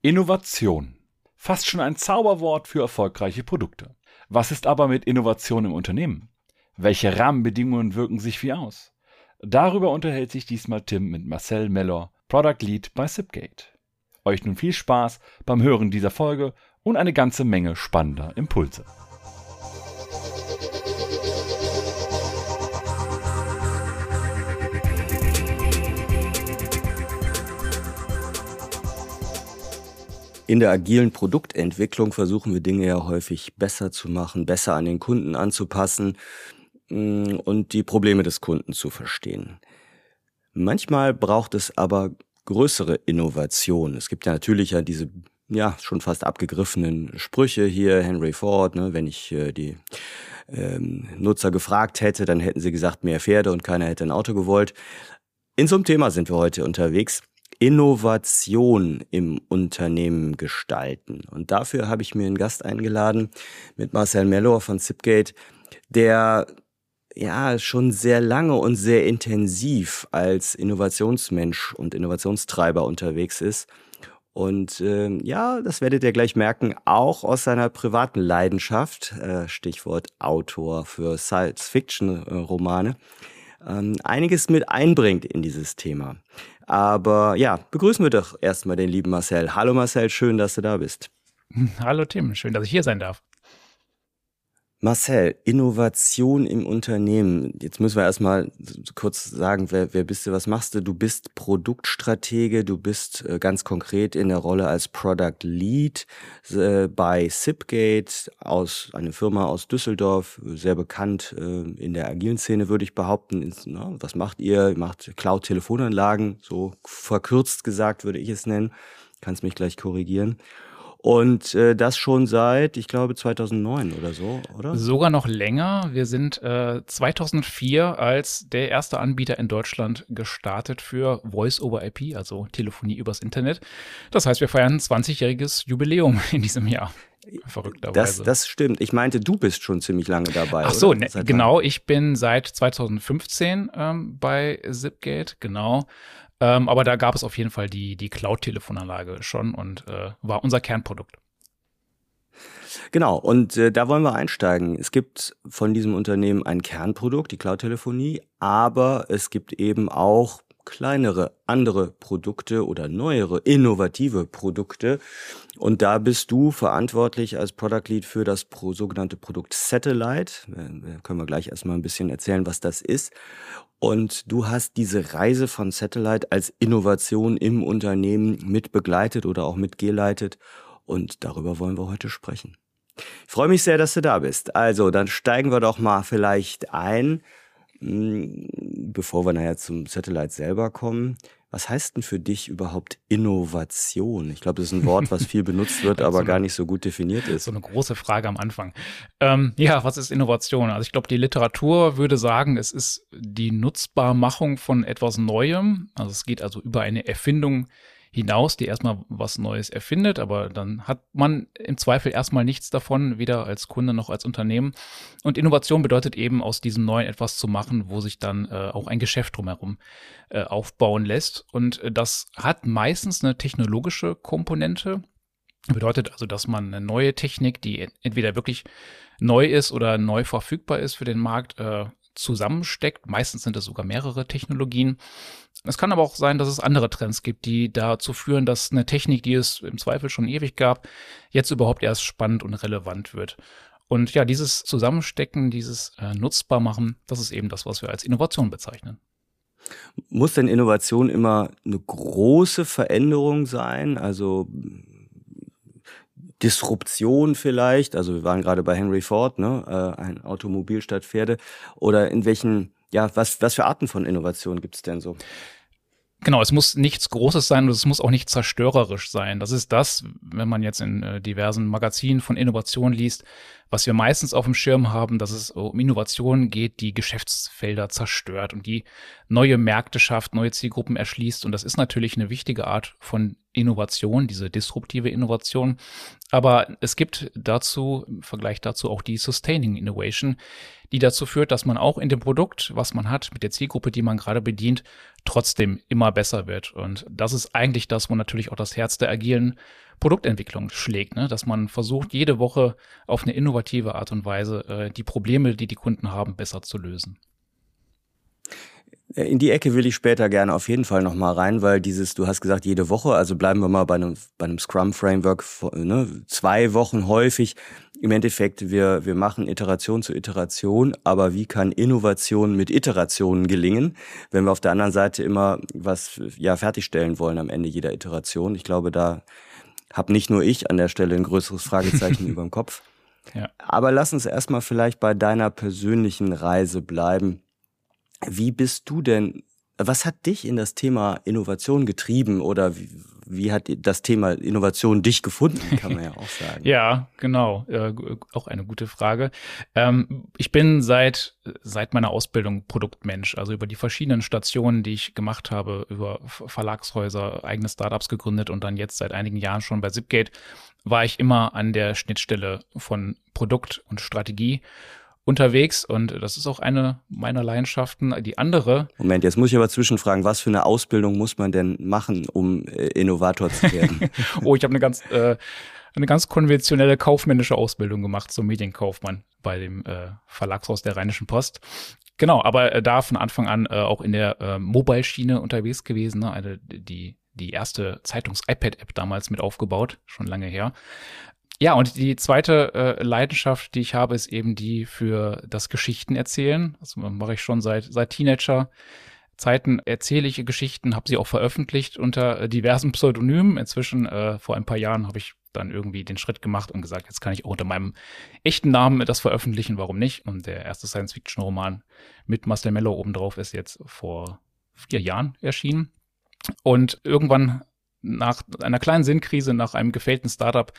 Innovation. Fast schon ein Zauberwort für erfolgreiche Produkte. Was ist aber mit Innovation im Unternehmen? Welche Rahmenbedingungen wirken sich wie aus? Darüber unterhält sich diesmal Tim mit Marcel Mellor, Product Lead bei Zipgate. Euch nun viel Spaß beim Hören dieser Folge und eine ganze Menge spannender Impulse. In der agilen Produktentwicklung versuchen wir Dinge ja häufig besser zu machen, besser an den Kunden anzupassen mm, und die Probleme des Kunden zu verstehen. Manchmal braucht es aber größere Innovation. Es gibt ja natürlich ja diese ja schon fast abgegriffenen Sprüche hier Henry Ford, ne, wenn ich äh, die ähm, Nutzer gefragt hätte, dann hätten sie gesagt mehr Pferde und keiner hätte ein Auto gewollt. In so einem Thema sind wir heute unterwegs. Innovation im Unternehmen gestalten. Und dafür habe ich mir einen Gast eingeladen mit Marcel Mellor von Zipgate, der ja schon sehr lange und sehr intensiv als Innovationsmensch und Innovationstreiber unterwegs ist. Und äh, ja, das werdet ihr gleich merken, auch aus seiner privaten Leidenschaft, äh, Stichwort Autor für Science-Fiction-Romane, äh, einiges mit einbringt in dieses Thema. Aber ja, begrüßen wir doch erstmal den lieben Marcel. Hallo Marcel, schön, dass du da bist. Hallo Tim, schön, dass ich hier sein darf. Marcel, Innovation im Unternehmen. Jetzt müssen wir erstmal kurz sagen, wer, wer bist du, was machst du? Du bist Produktstratege, du bist äh, ganz konkret in der Rolle als Product Lead äh, bei Zipgate aus einer Firma aus Düsseldorf, sehr bekannt äh, in der agilen Szene, würde ich behaupten. Was macht ihr? Ihr macht Cloud-Telefonanlagen, so verkürzt gesagt würde ich es nennen. Kannst mich gleich korrigieren. Und äh, das schon seit, ich glaube, 2009 oder so, oder? Sogar noch länger. Wir sind äh, 2004 als der erste Anbieter in Deutschland gestartet für Voice over IP, also Telefonie übers Internet. Das heißt, wir feiern ein 20-jähriges Jubiläum in diesem Jahr. Verrückterweise. Das, das stimmt. Ich meinte, du bist schon ziemlich lange dabei. Ach so, ne, genau. Ich bin seit 2015 ähm, bei Zipgate, genau. Ähm, aber da gab es auf jeden Fall die, die Cloud-Telefonanlage schon und äh, war unser Kernprodukt. Genau, und äh, da wollen wir einsteigen. Es gibt von diesem Unternehmen ein Kernprodukt, die Cloud-Telefonie, aber es gibt eben auch kleinere andere Produkte oder neuere, innovative Produkte. Und da bist du verantwortlich als Product Lead für das sogenannte Produkt Satellite. Da können wir gleich erstmal ein bisschen erzählen, was das ist. Und du hast diese Reise von Satellite als Innovation im Unternehmen mit begleitet oder auch mitgeleitet. Und darüber wollen wir heute sprechen. Ich freue mich sehr, dass du da bist. Also, dann steigen wir doch mal vielleicht ein bevor wir nachher zum Satellite selber kommen, was heißt denn für dich überhaupt Innovation? Ich glaube, das ist ein Wort, was viel benutzt wird, aber so gar nicht so gut definiert ist. So eine große Frage am Anfang. Ähm, ja, was ist Innovation? Also ich glaube, die Literatur würde sagen, es ist die Nutzbarmachung von etwas Neuem. Also es geht also über eine Erfindung hinaus, die erstmal was Neues erfindet, aber dann hat man im Zweifel erstmal nichts davon, weder als Kunde noch als Unternehmen. Und Innovation bedeutet eben, aus diesem Neuen etwas zu machen, wo sich dann äh, auch ein Geschäft drumherum äh, aufbauen lässt. Und äh, das hat meistens eine technologische Komponente. Bedeutet also, dass man eine neue Technik, die entweder wirklich neu ist oder neu verfügbar ist für den Markt, äh, zusammensteckt. Meistens sind es sogar mehrere Technologien. Es kann aber auch sein, dass es andere Trends gibt, die dazu führen, dass eine Technik, die es im Zweifel schon ewig gab, jetzt überhaupt erst spannend und relevant wird. Und ja, dieses Zusammenstecken, dieses äh, nutzbar machen, das ist eben das, was wir als Innovation bezeichnen. Muss denn Innovation immer eine große Veränderung sein? Also Disruption vielleicht, also wir waren gerade bei Henry Ford, ne, äh, ein Automobil statt Pferde, oder in welchen, ja, was, was für Arten von Innovation gibt es denn so? Genau, es muss nichts Großes sein und es muss auch nicht zerstörerisch sein. Das ist das, wenn man jetzt in äh, diversen Magazinen von Innovation liest, was wir meistens auf dem Schirm haben, dass es um Innovationen geht, die Geschäftsfelder zerstört und die neue Märkte schafft, neue Zielgruppen erschließt. Und das ist natürlich eine wichtige Art von Innovation, diese disruptive Innovation. Aber es gibt dazu, im Vergleich dazu auch die Sustaining Innovation, die dazu führt, dass man auch in dem Produkt, was man hat, mit der Zielgruppe, die man gerade bedient, trotzdem immer besser wird. Und das ist eigentlich das, wo natürlich auch das Herz der agilen Produktentwicklung schlägt, ne? dass man versucht, jede Woche auf eine innovative Art und Weise äh, die Probleme, die die Kunden haben, besser zu lösen. Äh, in die Ecke will ich später gerne auf jeden Fall nochmal rein, weil dieses, du hast gesagt, jede Woche, also bleiben wir mal bei einem, bei einem Scrum-Framework, ne, zwei Wochen häufig. Im Endeffekt, wir, wir machen Iteration zu Iteration, aber wie kann Innovation mit Iterationen gelingen, wenn wir auf der anderen Seite immer was ja fertigstellen wollen am Ende jeder Iteration? Ich glaube, da habe nicht nur ich an der Stelle ein größeres Fragezeichen über dem Kopf. Ja. Aber lass uns erstmal vielleicht bei deiner persönlichen Reise bleiben. Wie bist du denn, was hat dich in das Thema Innovation getrieben oder wie, wie hat das Thema Innovation dich gefunden, kann man ja auch sagen. ja, genau. Äh, auch eine gute Frage. Ähm, ich bin seit, seit meiner Ausbildung Produktmensch, also über die verschiedenen Stationen, die ich gemacht habe, über Verlagshäuser, eigene Startups gegründet und dann jetzt seit einigen Jahren schon bei Zipgate, war ich immer an der Schnittstelle von Produkt und Strategie unterwegs und das ist auch eine meiner Leidenschaften. Die andere. Moment, jetzt muss ich aber zwischenfragen, was für eine Ausbildung muss man denn machen, um äh, Innovator zu werden? oh, ich habe eine ganz äh, eine ganz konventionelle kaufmännische Ausbildung gemacht zum Medienkaufmann bei dem äh, Verlagshaus der Rheinischen Post. Genau, aber äh, da von Anfang an äh, auch in der äh, Mobile-Schiene unterwegs gewesen, ne? eine, die die erste Zeitungs-iPad-App damals mit aufgebaut, schon lange her. Ja, und die zweite äh, Leidenschaft, die ich habe, ist eben die für das Geschichten erzählen. Das mache ich schon seit, seit Teenager. Zeiten erzähle ich Geschichten, habe sie auch veröffentlicht unter äh, diversen Pseudonymen. Inzwischen, äh, vor ein paar Jahren, habe ich dann irgendwie den Schritt gemacht und gesagt, jetzt kann ich auch unter meinem echten Namen das veröffentlichen, warum nicht? Und der erste Science-Fiction-Roman mit Marcel Mello obendrauf ist jetzt vor vier Jahren erschienen. Und irgendwann nach einer kleinen Sinnkrise, nach einem gefällten Startup,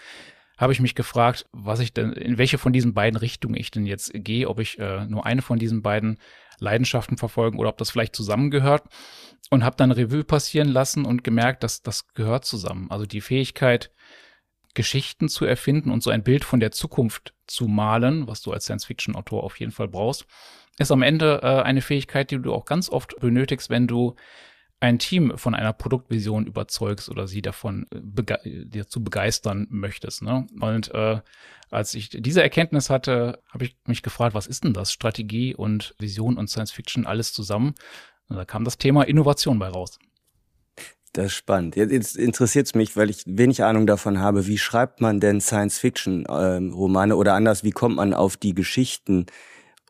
habe ich mich gefragt, was ich denn, in welche von diesen beiden Richtungen ich denn jetzt gehe, ob ich äh, nur eine von diesen beiden Leidenschaften verfolgen oder ob das vielleicht zusammengehört und habe dann Revue passieren lassen und gemerkt, dass das gehört zusammen. Also die Fähigkeit, Geschichten zu erfinden und so ein Bild von der Zukunft zu malen, was du als Science-Fiction-Autor auf jeden Fall brauchst, ist am Ende äh, eine Fähigkeit, die du auch ganz oft benötigst, wenn du ein Team von einer Produktvision überzeugst oder sie davon äh, bege dir zu begeistern möchtest. Ne? Und äh, als ich diese Erkenntnis hatte, habe ich mich gefragt, was ist denn das? Strategie und Vision und Science Fiction alles zusammen. Und da kam das Thema Innovation bei raus. Das ist spannend. Jetzt interessiert es mich, weil ich wenig Ahnung davon habe, wie schreibt man denn Science-Fiction-Romane ähm, oder anders, wie kommt man auf die Geschichten,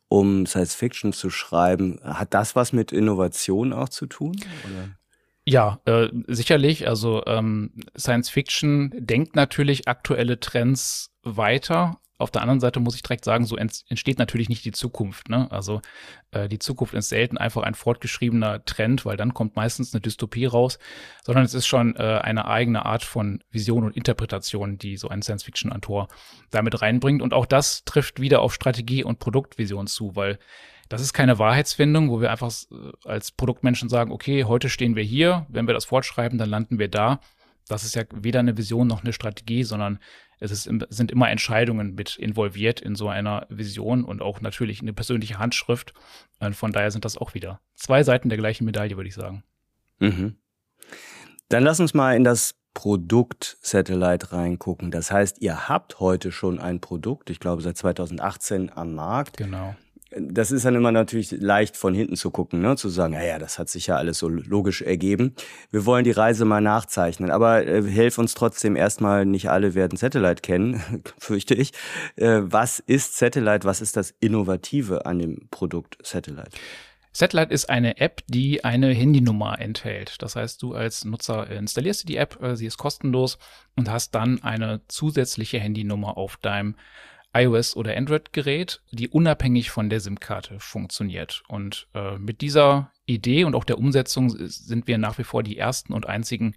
um Science Fiction zu schreiben. Hat das was mit Innovation auch zu tun? Oder? Ja, äh, sicherlich. Also ähm, Science Fiction denkt natürlich aktuelle Trends weiter auf der anderen Seite muss ich direkt sagen, so entsteht natürlich nicht die Zukunft. Ne? Also äh, die Zukunft ist selten einfach ein fortgeschriebener Trend, weil dann kommt meistens eine Dystopie raus, sondern es ist schon äh, eine eigene Art von Vision und Interpretation, die so ein Science-Fiction-Autor damit reinbringt. Und auch das trifft wieder auf Strategie und Produktvision zu, weil das ist keine Wahrheitsfindung, wo wir einfach äh, als Produktmenschen sagen, okay, heute stehen wir hier, wenn wir das fortschreiben, dann landen wir da. Das ist ja weder eine Vision noch eine Strategie, sondern es ist, sind immer Entscheidungen mit involviert in so einer Vision und auch natürlich eine persönliche Handschrift. Und von daher sind das auch wieder zwei Seiten der gleichen Medaille, würde ich sagen. Mhm. Dann lass uns mal in das Produkt Satellite reingucken. Das heißt, ihr habt heute schon ein Produkt, ich glaube seit 2018 am Markt. Genau das ist dann immer natürlich leicht von hinten zu gucken, ne? zu sagen, ja, ja, das hat sich ja alles so logisch ergeben. Wir wollen die Reise mal nachzeichnen, aber äh, helf uns trotzdem erstmal, nicht alle werden Satellite kennen, fürchte ich. Äh, was ist Satellite? Was ist das Innovative an dem Produkt Satellite? Satellite ist eine App, die eine Handynummer enthält. Das heißt, du als Nutzer installierst die App, äh, sie ist kostenlos und hast dann eine zusätzliche Handynummer auf deinem iOS oder Android-Gerät, die unabhängig von der SIM-Karte funktioniert. Und äh, mit dieser Idee und auch der Umsetzung sind wir nach wie vor die ersten und einzigen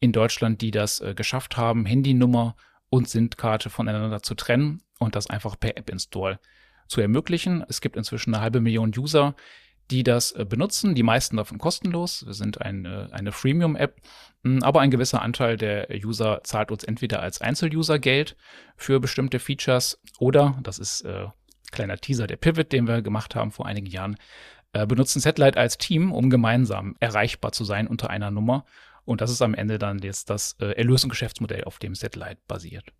in Deutschland, die das äh, geschafft haben, Handynummer und SIM-Karte voneinander zu trennen und das einfach per App-Install zu ermöglichen. Es gibt inzwischen eine halbe Million User, die das äh, benutzen. Die meisten davon kostenlos. Wir sind eine, eine Freemium-App, hm, aber ein gewisser Anteil der User zahlt uns entweder als Einzeluser Geld für bestimmte Features oder, das ist äh, kleiner Teaser, der Pivot, den wir gemacht haben vor einigen Jahren, äh, benutzen Satellite als Team, um gemeinsam erreichbar zu sein unter einer Nummer Und das ist am Ende dann jetzt das äh, Erlös- und Geschäftsmodell, auf dem Satellite basiert.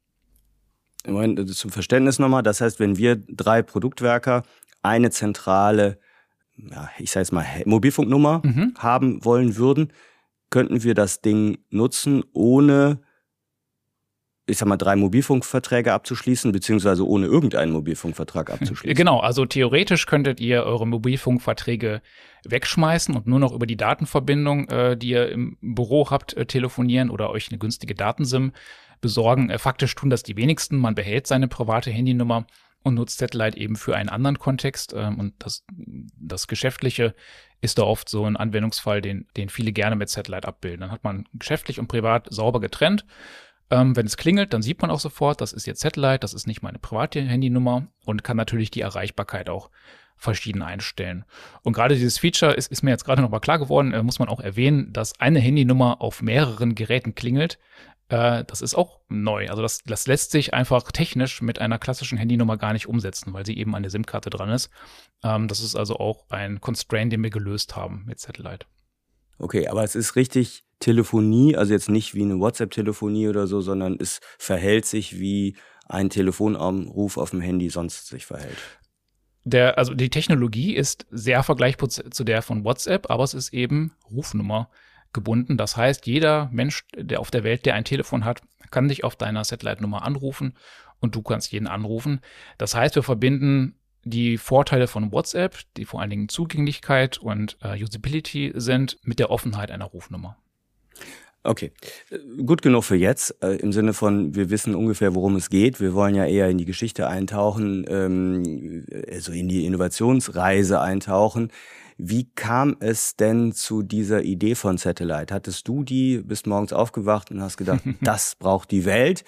Moment, äh, zum Verständnis nochmal. Das heißt, wenn wir drei Produktwerker eine zentrale, ja, ich sage jetzt mal Mobilfunknummer mhm. haben wollen würden, könnten wir das Ding nutzen, ohne ich sag mal, drei Mobilfunkverträge abzuschließen, beziehungsweise ohne irgendeinen Mobilfunkvertrag abzuschließen. Genau, also theoretisch könntet ihr eure Mobilfunkverträge wegschmeißen und nur noch über die Datenverbindung, äh, die ihr im Büro habt, äh, telefonieren oder euch eine günstige Datensim besorgen. Äh, faktisch tun das die wenigsten. Man behält seine private Handynummer und nutzt Satellite eben für einen anderen Kontext. Ähm, und das, das Geschäftliche ist da oft so ein Anwendungsfall, den, den viele gerne mit Satellite abbilden. Dann hat man geschäftlich und privat sauber getrennt ähm, wenn es klingelt, dann sieht man auch sofort, das ist jetzt Satellite, das ist nicht meine private Handynummer und kann natürlich die Erreichbarkeit auch verschieden einstellen. Und gerade dieses Feature ist, ist mir jetzt gerade noch mal klar geworden, äh, muss man auch erwähnen, dass eine Handynummer auf mehreren Geräten klingelt. Äh, das ist auch neu. Also das, das lässt sich einfach technisch mit einer klassischen Handynummer gar nicht umsetzen, weil sie eben an der SIM-Karte dran ist. Ähm, das ist also auch ein Constraint, den wir gelöst haben mit Satellite. Okay, aber es ist richtig Telefonie, also jetzt nicht wie eine WhatsApp-Telefonie oder so, sondern es verhält sich wie ein Telefonanruf auf dem Handy sonst sich verhält. Der, also die Technologie ist sehr vergleichbar zu der von WhatsApp, aber es ist eben Rufnummer gebunden. Das heißt, jeder Mensch, der auf der Welt, der ein Telefon hat, kann dich auf deiner Satellite-Nummer anrufen und du kannst jeden anrufen. Das heißt, wir verbinden die Vorteile von WhatsApp, die vor allen Dingen Zugänglichkeit und äh, Usability sind, mit der Offenheit einer Rufnummer. Okay, gut genug für jetzt. Äh, Im Sinne von, wir wissen ungefähr, worum es geht. Wir wollen ja eher in die Geschichte eintauchen, ähm, also in die Innovationsreise eintauchen. Wie kam es denn zu dieser Idee von Satellite? Hattest du die, bist morgens aufgewacht und hast gedacht, das braucht die Welt?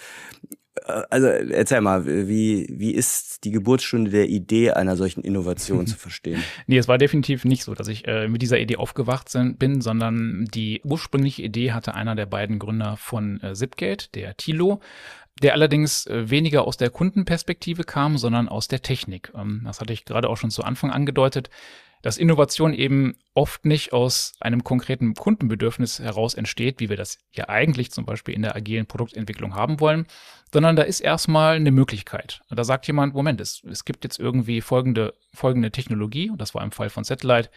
Äh, also erzähl mal, wie, wie ist die Geburtsstunde der Idee einer solchen Innovation zu verstehen? Nee, es war definitiv nicht so, dass ich äh, mit dieser Idee aufgewacht sind, bin, sondern die ursprüngliche Idee hatte einer der beiden Gründer von äh, Zipgate, der Thilo, der allerdings äh, weniger aus der Kundenperspektive kam, sondern aus der Technik. Ähm, das hatte ich gerade auch schon zu Anfang angedeutet dass Innovation eben oft nicht aus einem konkreten Kundenbedürfnis heraus entsteht, wie wir das ja eigentlich zum Beispiel in der agilen Produktentwicklung haben wollen, sondern da ist erstmal eine Möglichkeit. Da sagt jemand, Moment, es, es gibt jetzt irgendwie folgende, folgende Technologie, und das war im Fall von Satellite,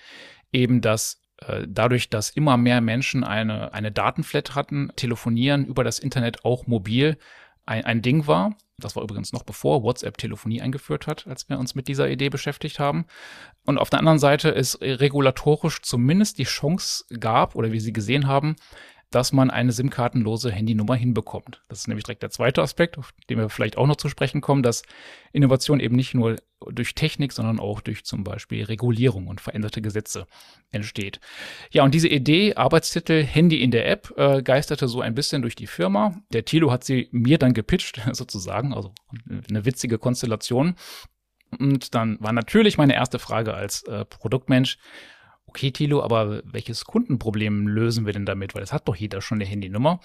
eben dass äh, dadurch, dass immer mehr Menschen eine, eine Datenflat hatten, telefonieren über das Internet auch mobil ein, ein Ding war. Das war übrigens noch bevor WhatsApp Telefonie eingeführt hat, als wir uns mit dieser Idee beschäftigt haben. Und auf der anderen Seite es regulatorisch zumindest die Chance gab oder wir sie gesehen haben, dass man eine SIM-kartenlose Handynummer hinbekommt. Das ist nämlich direkt der zweite Aspekt, auf den wir vielleicht auch noch zu sprechen kommen, dass Innovation eben nicht nur durch Technik, sondern auch durch zum Beispiel Regulierung und veränderte Gesetze entsteht. Ja, und diese Idee, Arbeitstitel Handy in der App, äh, geisterte so ein bisschen durch die Firma. Der Thilo hat sie mir dann gepitcht, sozusagen, also eine witzige Konstellation. Und dann war natürlich meine erste Frage als äh, Produktmensch, okay, Thilo, aber welches Kundenproblem lösen wir denn damit? Weil es hat doch jeder schon eine Handynummer.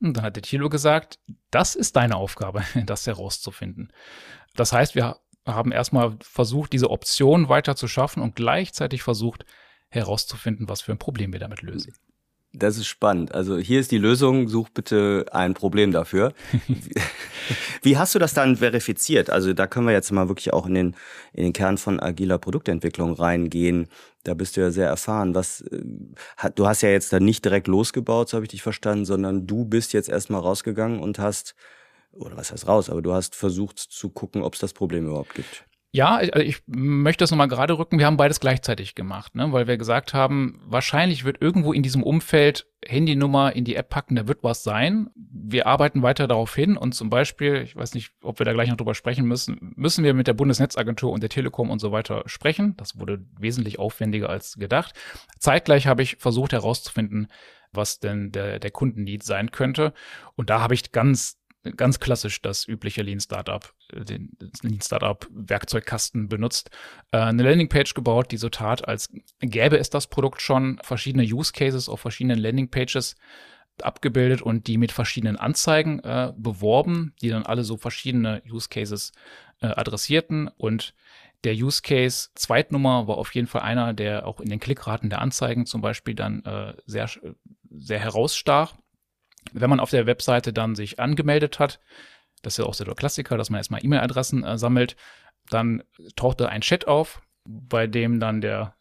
Und dann hat der Thilo gesagt, das ist deine Aufgabe, das herauszufinden. Das heißt, wir haben erstmal versucht, diese Option weiter zu schaffen und gleichzeitig versucht herauszufinden, was für ein Problem wir damit lösen. Das ist spannend. Also hier ist die Lösung, such bitte ein Problem dafür. Wie hast du das dann verifiziert? Also da können wir jetzt mal wirklich auch in den, in den Kern von agiler Produktentwicklung reingehen. Da bist du ja sehr erfahren. Was, äh, du hast ja jetzt da nicht direkt losgebaut, so habe ich dich verstanden, sondern du bist jetzt erstmal rausgegangen und hast oder was heißt raus, aber du hast versucht zu gucken, ob es das Problem überhaupt gibt. Ja, ich, ich möchte das nochmal gerade rücken. Wir haben beides gleichzeitig gemacht, ne? weil wir gesagt haben, wahrscheinlich wird irgendwo in diesem Umfeld Handynummer in die App packen, da wird was sein. Wir arbeiten weiter darauf hin und zum Beispiel, ich weiß nicht, ob wir da gleich noch drüber sprechen müssen, müssen wir mit der Bundesnetzagentur und der Telekom und so weiter sprechen. Das wurde wesentlich aufwendiger als gedacht. Zeitgleich habe ich versucht herauszufinden, was denn der, der Kundenlied sein könnte. Und da habe ich ganz ganz klassisch das übliche Lean Startup, äh, den Lean Startup Werkzeugkasten benutzt, äh, eine Landingpage gebaut, die so tat, als gäbe es das Produkt schon, verschiedene Use Cases auf verschiedenen Landingpages abgebildet und die mit verschiedenen Anzeigen äh, beworben, die dann alle so verschiedene Use Cases adressierten und der Use Case Zweitnummer war auf jeden Fall einer, der auch in den Klickraten der Anzeigen zum Beispiel dann äh, sehr, sehr herausstach. Wenn man auf der Webseite dann sich angemeldet hat, das ist ja auch so der Klassiker, dass man erstmal E-Mail-Adressen äh, sammelt, dann tauchte ein Chat auf, bei dem dann der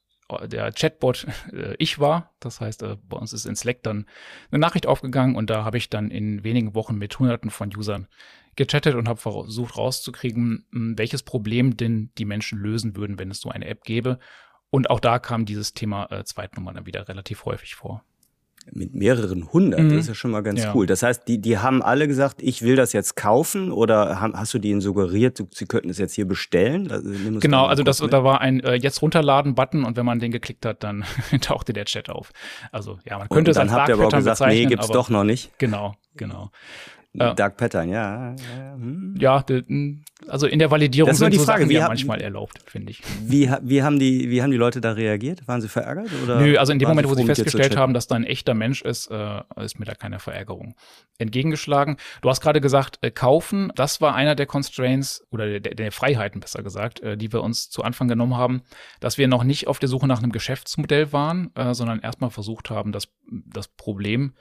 der Chatbot äh, ich war. Das heißt, äh, bei uns ist in Slack dann eine Nachricht aufgegangen und da habe ich dann in wenigen Wochen mit Hunderten von Usern gechattet und habe versucht rauszukriegen, hm, welches Problem denn die Menschen lösen würden, wenn es so eine App gäbe. Und auch da kam dieses Thema äh, Zweitnummer dann wieder relativ häufig vor mit mehreren hundert. Mhm. Das ist ja schon mal ganz ja. cool. Das heißt, die, die haben alle gesagt, ich will das jetzt kaufen oder haben, hast du denen suggeriert, sie könnten es jetzt hier bestellen? Also, genau, also das, da war ein äh, jetzt runterladen-Button und wenn man den geklickt hat, dann tauchte der Chat auf. Also ja, man könnte und es als dann habt ihr aber auch gesagt, nee, gibt's doch noch nicht. Genau, genau. Dark Pattern, ja. Ja, hm. also in der Validierung das sind die so Frage, Sachen wie ja manchmal erlaubt, finde ich. Wie, wie, haben die, wie haben die Leute da reagiert? Waren sie verärgert? Oder Nö, also in dem Moment, wo sie festgestellt haben, dass da ein echter Mensch ist, äh, ist mir da keine Verärgerung entgegengeschlagen. Du hast gerade gesagt, äh, kaufen, das war einer der Constraints oder der, der Freiheiten, besser gesagt, äh, die wir uns zu Anfang genommen haben, dass wir noch nicht auf der Suche nach einem Geschäftsmodell waren, äh, sondern erstmal versucht haben, das, das Problem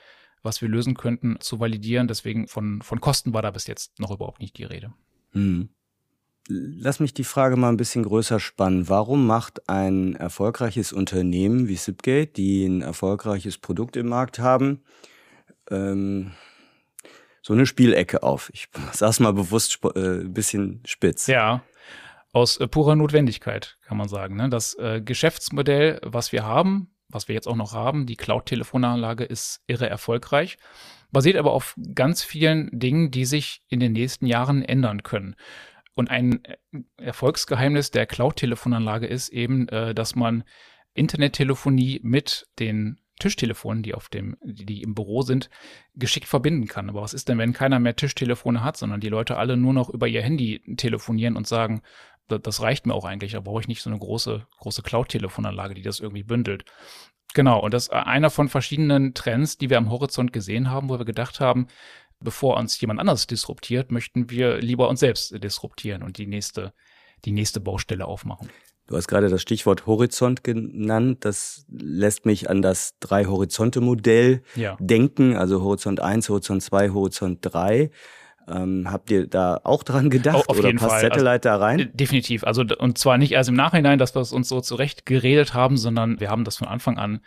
was wir lösen könnten, zu validieren. Deswegen von, von Kosten war da bis jetzt noch überhaupt nicht die Rede. Hm. Lass mich die Frage mal ein bisschen größer spannen. Warum macht ein erfolgreiches Unternehmen wie Zipgate, die ein erfolgreiches Produkt im Markt haben, ähm, so eine Spielecke auf? Ich sag's mal bewusst äh, ein bisschen spitz. Ja, aus äh, purer Notwendigkeit kann man sagen. Ne? Das äh, Geschäftsmodell, was wir haben, was wir jetzt auch noch haben, die Cloud-Telefonanlage ist irre erfolgreich, basiert aber auf ganz vielen Dingen, die sich in den nächsten Jahren ändern können. Und ein Erfolgsgeheimnis der Cloud-Telefonanlage ist eben, äh, dass man Internettelefonie mit den Tischtelefonen, die auf dem, die im Büro sind, geschickt verbinden kann. Aber was ist denn, wenn keiner mehr Tischtelefone hat, sondern die Leute alle nur noch über ihr Handy telefonieren und sagen, das reicht mir auch eigentlich. Da brauche ich nicht so eine große, große Cloud-Telefonanlage, die das irgendwie bündelt. Genau, und das ist einer von verschiedenen Trends, die wir am Horizont gesehen haben, wo wir gedacht haben, bevor uns jemand anderes disruptiert, möchten wir lieber uns selbst disruptieren und die nächste, die nächste Baustelle aufmachen. Du hast gerade das Stichwort Horizont genannt. Das lässt mich an das Drei-Horizonte-Modell ja. denken, also Horizont 1, Horizont 2, Horizont 3. Ähm, habt ihr da auch dran gedacht auf oder jeden passt Fall. Satellite also, da rein? Äh, definitiv. Also und zwar nicht erst im Nachhinein, dass wir es uns so zurecht geredet haben, sondern wir haben das von Anfang an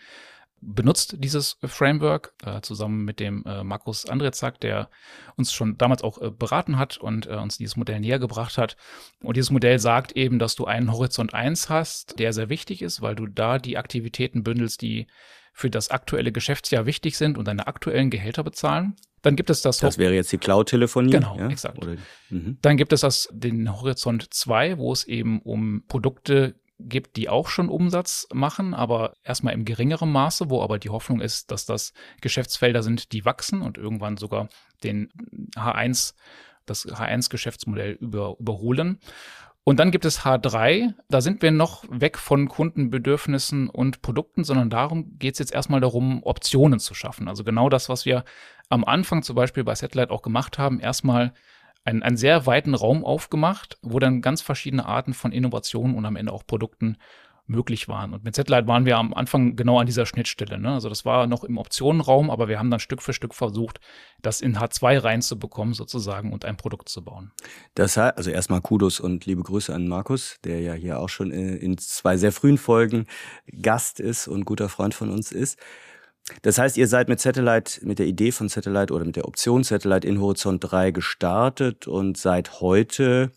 benutzt, dieses Framework, äh, zusammen mit dem äh, Markus Andrezak, der uns schon damals auch äh, beraten hat und äh, uns dieses Modell näher gebracht hat. Und dieses Modell sagt eben, dass du einen Horizont 1 hast, der sehr wichtig ist, weil du da die Aktivitäten bündelst, die für das aktuelle Geschäftsjahr wichtig sind und deine aktuellen Gehälter bezahlen. Dann gibt es das. Das wäre jetzt die Cloud-Telefonie. Genau, ja? exakt. Oder, mhm. Dann gibt es das, den Horizont 2, wo es eben um Produkte gibt, die auch schon Umsatz machen, aber erstmal im geringeren Maße, wo aber die Hoffnung ist, dass das Geschäftsfelder sind, die wachsen und irgendwann sogar den H1, das H1-Geschäftsmodell über, überholen. Und dann gibt es H3, da sind wir noch weg von Kundenbedürfnissen und Produkten, sondern darum geht es jetzt erstmal darum, Optionen zu schaffen. Also genau das, was wir am Anfang zum Beispiel bei Satellite auch gemacht haben, erstmal einen, einen sehr weiten Raum aufgemacht, wo dann ganz verschiedene Arten von Innovationen und am Ende auch Produkten möglich waren. Und mit Satellite waren wir am Anfang genau an dieser Schnittstelle. Ne? Also das war noch im Optionenraum, aber wir haben dann Stück für Stück versucht, das in H2 reinzubekommen sozusagen und ein Produkt zu bauen. Das heißt, also erstmal Kudos und liebe Grüße an Markus, der ja hier auch schon in zwei sehr frühen Folgen Gast ist und guter Freund von uns ist. Das heißt, ihr seid mit Satellite, mit der Idee von Satellite oder mit der Option Satellite in Horizont 3 gestartet und seid heute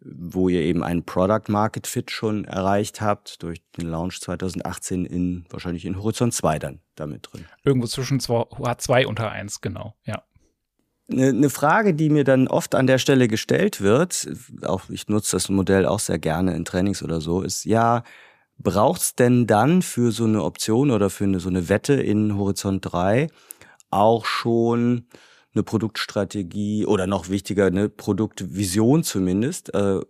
wo ihr eben einen Product Market Fit schon erreicht habt, durch den Launch 2018 in, wahrscheinlich in Horizont 2 dann damit drin. Irgendwo zwischen H2 und H1, genau, ja. Eine Frage, die mir dann oft an der Stelle gestellt wird, auch ich nutze das Modell auch sehr gerne in Trainings oder so, ist ja, braucht's denn dann für so eine Option oder für eine, so eine Wette in Horizont 3 auch schon eine Produktstrategie oder noch wichtiger, eine Produktvision zumindest. Äh,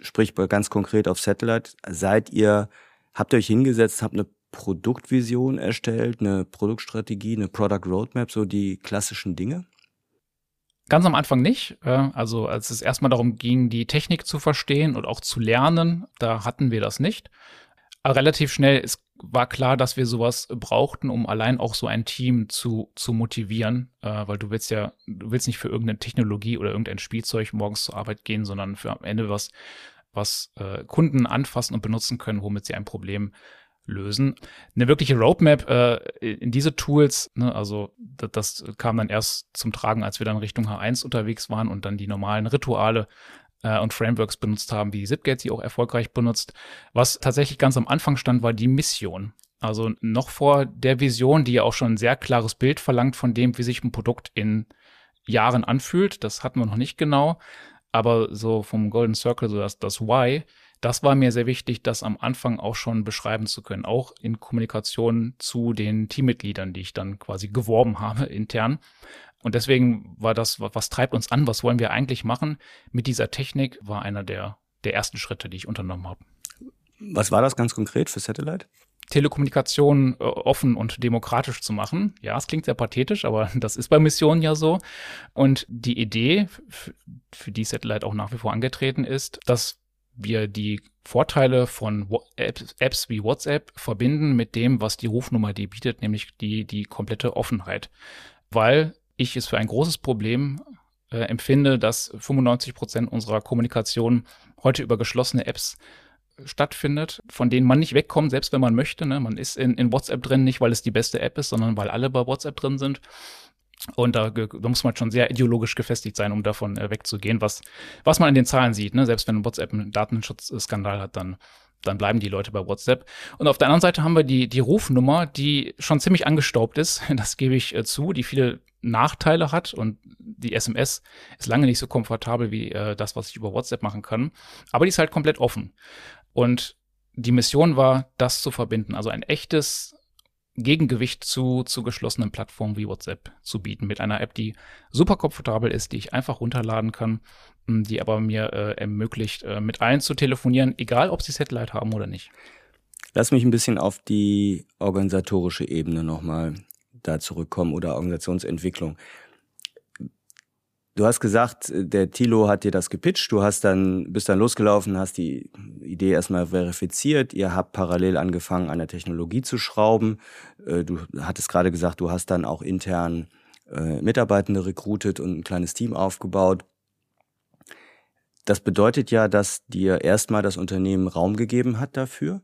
sprich ganz konkret auf Satellite. Seid ihr, habt ihr euch hingesetzt, habt eine Produktvision erstellt, eine Produktstrategie, eine Product Roadmap, so die klassischen Dinge? Ganz am Anfang nicht. Äh, also als es erstmal darum ging, die Technik zu verstehen und auch zu lernen, da hatten wir das nicht. Relativ schnell ist war klar, dass wir sowas brauchten, um allein auch so ein Team zu, zu motivieren, äh, weil du willst ja, du willst nicht für irgendeine Technologie oder irgendein Spielzeug morgens zur Arbeit gehen, sondern für am Ende was, was äh, Kunden anfassen und benutzen können, womit sie ein Problem lösen. Eine wirkliche Roadmap äh, in diese Tools, ne, also das, das kam dann erst zum Tragen, als wir dann Richtung H1 unterwegs waren und dann die normalen Rituale äh, und Frameworks benutzt haben, wie Zipgate sie auch erfolgreich benutzt. Was tatsächlich ganz am Anfang stand, war die Mission. Also noch vor der Vision, die ja auch schon ein sehr klares Bild verlangt von dem, wie sich ein Produkt in Jahren anfühlt. Das hatten wir noch nicht genau. Aber so vom Golden Circle, so das, das Why, das war mir sehr wichtig, das am Anfang auch schon beschreiben zu können, auch in Kommunikation zu den Teammitgliedern, die ich dann quasi geworben habe intern. Und deswegen war das, was treibt uns an, was wollen wir eigentlich machen mit dieser Technik, war einer der, der ersten Schritte, die ich unternommen habe. Was war das ganz konkret für Satellite? Telekommunikation äh, offen und demokratisch zu machen. Ja, es klingt sehr pathetisch, aber das ist bei Missionen ja so. Und die Idee, für die Satellite auch nach wie vor angetreten ist, dass wir die Vorteile von Apps wie WhatsApp verbinden mit dem, was die Rufnummer die bietet, nämlich die, die komplette Offenheit. Weil ich es für ein großes Problem äh, empfinde, dass 95 Prozent unserer Kommunikation heute über geschlossene Apps stattfindet, von denen man nicht wegkommt, selbst wenn man möchte. Ne? Man ist in, in WhatsApp drin, nicht weil es die beste App ist, sondern weil alle bei WhatsApp drin sind. Und da, da muss man schon sehr ideologisch gefestigt sein, um davon äh, wegzugehen, was, was man in den Zahlen sieht. Ne? Selbst wenn WhatsApp einen Datenschutzskandal hat, dann dann bleiben die Leute bei WhatsApp. Und auf der anderen Seite haben wir die, die Rufnummer, die schon ziemlich angestaubt ist, das gebe ich äh, zu, die viele Nachteile hat und die SMS ist lange nicht so komfortabel wie äh, das, was ich über WhatsApp machen kann. Aber die ist halt komplett offen. Und die Mission war, das zu verbinden, also ein echtes Gegengewicht zu, zu geschlossenen Plattformen wie WhatsApp zu bieten, mit einer App, die super komfortabel ist, die ich einfach runterladen kann, die aber mir äh, ermöglicht, äh, mit allen zu telefonieren, egal ob sie Satellite haben oder nicht. Lass mich ein bisschen auf die organisatorische Ebene nochmal da zurückkommen oder Organisationsentwicklung. Du hast gesagt, der Tilo hat dir das gepitcht, du hast dann, bist dann losgelaufen, hast die Idee erstmal verifiziert, ihr habt parallel angefangen, an der Technologie zu schrauben. Äh, du hattest gerade gesagt, du hast dann auch intern äh, Mitarbeitende rekrutiert und ein kleines Team aufgebaut. Das bedeutet ja, dass dir erstmal das Unternehmen Raum gegeben hat dafür.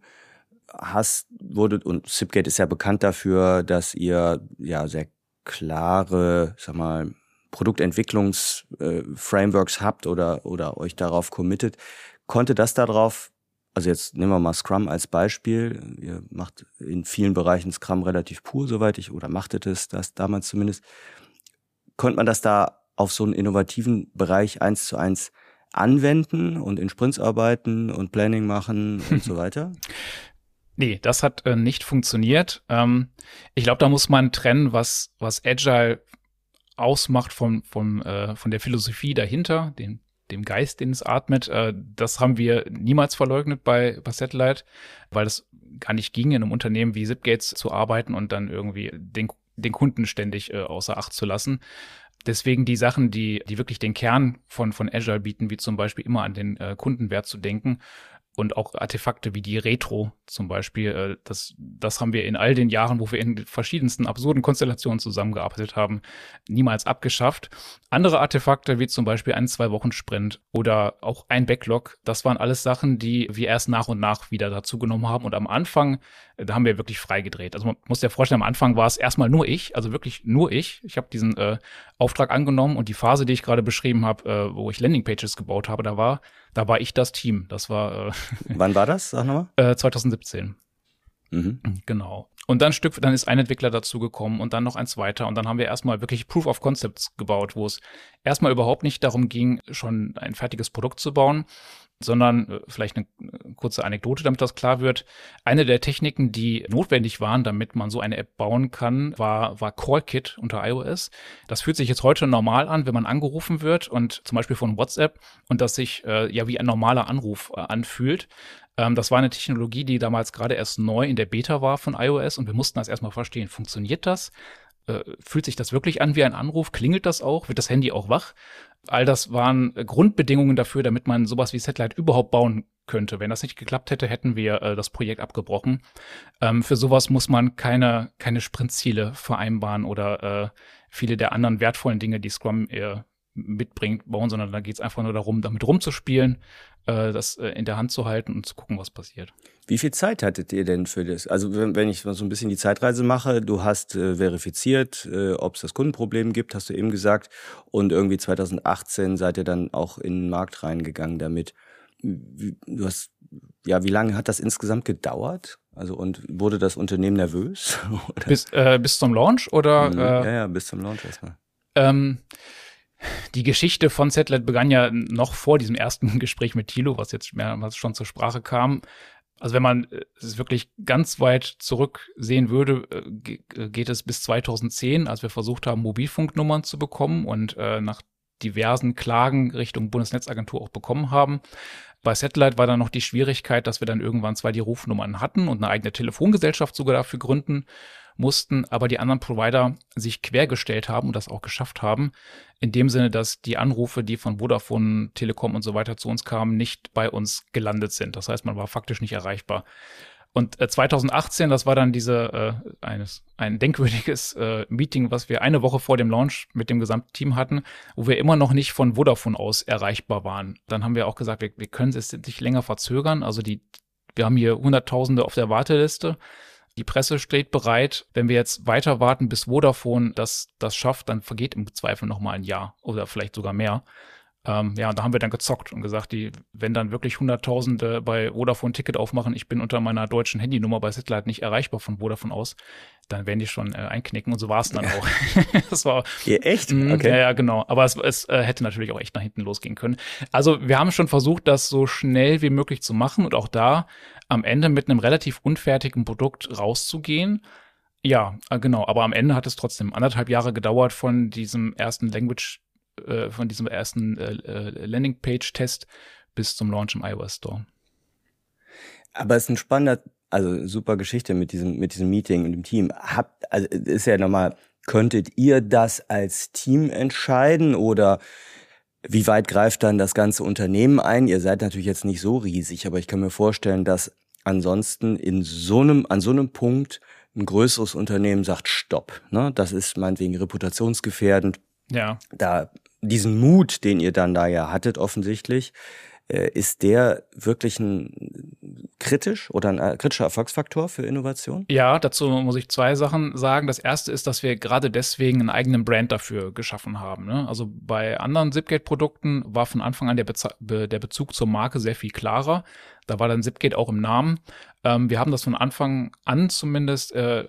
Hast, wurde, und Zipgate ist ja bekannt dafür, dass ihr ja sehr klare, sag mal, Produktentwicklungsframeworks äh, habt oder, oder euch darauf committet, konnte das darauf, also jetzt nehmen wir mal Scrum als Beispiel, ihr macht in vielen Bereichen Scrum relativ pur, soweit ich, oder machtet es das damals zumindest, konnte man das da auf so einen innovativen Bereich eins zu eins anwenden und in Sprints arbeiten und Planning machen und so weiter? Nee, das hat äh, nicht funktioniert. Ähm, ich glaube, da muss man trennen, was, was Agile ausmacht von, von, äh, von der Philosophie dahinter, dem, dem Geist, den es atmet. Äh, das haben wir niemals verleugnet bei, bei Satellite, weil es gar nicht ging, in einem Unternehmen wie Zipgates zu arbeiten und dann irgendwie den, den Kunden ständig äh, außer Acht zu lassen. Deswegen die Sachen, die, die wirklich den Kern von, von Agile bieten, wie zum Beispiel immer an den äh, Kundenwert zu denken und auch Artefakte wie die Retro zum Beispiel. Äh, das, das haben wir in all den Jahren, wo wir in verschiedensten absurden Konstellationen zusammengearbeitet haben, niemals abgeschafft. Andere Artefakte wie zum Beispiel ein Zwei-Wochen-Sprint oder auch ein Backlog, das waren alles Sachen, die wir erst nach und nach wieder dazugenommen haben. Und am Anfang, da haben wir wirklich freigedreht. Also man muss ja vorstellen, am Anfang war es erstmal nur ich, also wirklich nur ich. Ich habe diesen äh, Auftrag angenommen und die Phase, die ich gerade beschrieben habe, äh, wo ich Landingpages gebaut habe, da war da war ich das Team. Das war. Äh, Wann war das? Sag nochmal. Äh, 2017. Mhm. Genau. Und dann Stück, dann ist ein Entwickler dazugekommen und dann noch ein zweiter und dann haben wir erstmal wirklich Proof of Concepts gebaut, wo es erstmal überhaupt nicht darum ging, schon ein fertiges Produkt zu bauen, sondern äh, vielleicht eine kurze Anekdote, damit das klar wird. Eine der Techniken, die notwendig waren, damit man so eine App bauen kann, war, war CallKit unter iOS. Das fühlt sich jetzt heute normal an, wenn man angerufen wird und zum Beispiel von WhatsApp und das sich äh, ja wie ein normaler Anruf äh, anfühlt. Ähm, das war eine Technologie, die damals gerade erst neu in der Beta war von iOS und wir mussten das erstmal verstehen. Funktioniert das? Äh, fühlt sich das wirklich an wie ein Anruf? Klingelt das auch? Wird das Handy auch wach? All das waren Grundbedingungen dafür, damit man sowas wie Satellite überhaupt bauen könnte. Wenn das nicht geklappt hätte, hätten wir äh, das Projekt abgebrochen. Ähm, für sowas muss man keine, keine Sprintziele vereinbaren oder äh, viele der anderen wertvollen Dinge, die Scrum äh, mitbringt, bauen, sondern da geht es einfach nur darum, damit rumzuspielen, äh, das äh, in der Hand zu halten und zu gucken, was passiert. Wie viel Zeit hattet ihr denn für das? Also wenn, wenn ich mal so ein bisschen die Zeitreise mache, du hast äh, verifiziert, äh, ob es das Kundenproblem gibt, hast du eben gesagt, und irgendwie 2018 seid ihr dann auch in den Markt reingegangen damit. Wie, du hast, ja, wie lange hat das insgesamt gedauert? Also und wurde das Unternehmen nervös? bis, äh, bis zum Launch oder? Mhm, ja, ja, bis zum Launch erstmal. Ähm, die Geschichte von Zetlet begann ja noch vor diesem ersten Gespräch mit Thilo, was jetzt mehrmals schon zur Sprache kam. Also wenn man äh, es wirklich ganz weit zurücksehen würde, äh, geht es bis 2010, als wir versucht haben, Mobilfunknummern zu bekommen und äh, nach diversen Klagen Richtung Bundesnetzagentur auch bekommen haben. Bei Satellite war dann noch die Schwierigkeit, dass wir dann irgendwann zwar die Rufnummern hatten und eine eigene Telefongesellschaft sogar dafür gründen mussten, aber die anderen Provider sich quergestellt haben und das auch geschafft haben. In dem Sinne, dass die Anrufe, die von Vodafone, Telekom und so weiter zu uns kamen, nicht bei uns gelandet sind. Das heißt, man war faktisch nicht erreichbar. Und äh, 2018, das war dann diese äh, eines ein denkwürdiges äh, Meeting, was wir eine Woche vor dem Launch mit dem gesamten Team hatten, wo wir immer noch nicht von Vodafone aus erreichbar waren. Dann haben wir auch gesagt, wir, wir können es nicht länger verzögern. Also die, wir haben hier Hunderttausende auf der Warteliste. Die Presse steht bereit. Wenn wir jetzt weiter warten, bis Vodafone das, das schafft, dann vergeht im Zweifel noch mal ein Jahr oder vielleicht sogar mehr. Ähm, ja, und da haben wir dann gezockt und gesagt, die, wenn dann wirklich Hunderttausende bei Vodafone Ticket aufmachen, ich bin unter meiner deutschen Handynummer bei Satellite nicht erreichbar von Vodafone aus, dann werden die schon äh, einknicken und so war es dann auch. das war ja, echt? Mh, okay. Ja, ja, genau. Aber es, es äh, hätte natürlich auch echt nach hinten losgehen können. Also wir haben schon versucht, das so schnell wie möglich zu machen und auch da am Ende mit einem relativ unfertigen Produkt rauszugehen. Ja, äh, genau. Aber am Ende hat es trotzdem anderthalb Jahre gedauert von diesem ersten Language äh, von diesem ersten äh, äh, Landingpage-Test bis zum Launch im iOS Store. Aber es ist ein spannender, also super Geschichte mit diesem, mit diesem Meeting und dem Team. Habt, also ist ja nochmal, könntet ihr das als Team entscheiden oder wie weit greift dann das ganze Unternehmen ein? Ihr seid natürlich jetzt nicht so riesig, aber ich kann mir vorstellen, dass ansonsten in so einem, an so einem Punkt ein größeres Unternehmen sagt, stopp, ne? Das ist meinetwegen reputationsgefährdend. Ja. Da diesen Mut, den ihr dann da ja hattet, offensichtlich, äh, ist der wirklich ein kritisch oder ein äh, kritischer Erfolgsfaktor für Innovation? Ja, dazu muss ich zwei Sachen sagen. Das erste ist, dass wir gerade deswegen einen eigenen Brand dafür geschaffen haben. Ne? Also bei anderen Zipgate-Produkten war von Anfang an der, Be der, Bezug zur Marke sehr viel klarer. Da war dann Zipgate auch im Namen. Ähm, wir haben das von Anfang an zumindest äh,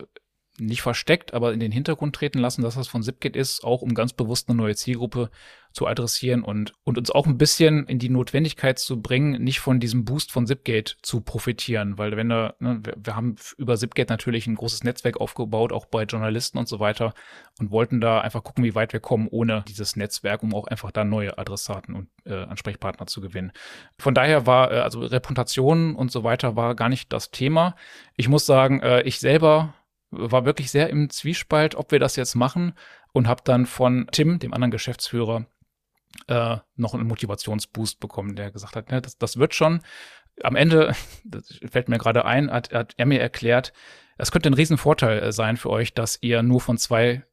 nicht versteckt, aber in den Hintergrund treten lassen, dass das von Zipkit ist, auch um ganz bewusst eine neue Zielgruppe zu adressieren und, und uns auch ein bisschen in die Notwendigkeit zu bringen, nicht von diesem Boost von Zipgate zu profitieren, weil wenn da, ne, wir, wir haben über Zipgate natürlich ein großes Netzwerk aufgebaut, auch bei Journalisten und so weiter und wollten da einfach gucken, wie weit wir kommen ohne dieses Netzwerk, um auch einfach da neue Adressaten und äh, Ansprechpartner zu gewinnen. Von daher war, äh, also Reputation und so weiter war gar nicht das Thema. Ich muss sagen, äh, ich selber war wirklich sehr im Zwiespalt, ob wir das jetzt machen und habe dann von Tim, dem anderen Geschäftsführer, äh, noch einen Motivationsboost bekommen, der gesagt hat, ne, das, das wird schon. Am Ende, das fällt mir gerade ein, hat, hat er mir erklärt, es könnte ein Riesenvorteil äh, sein für euch, dass ihr nur von zwei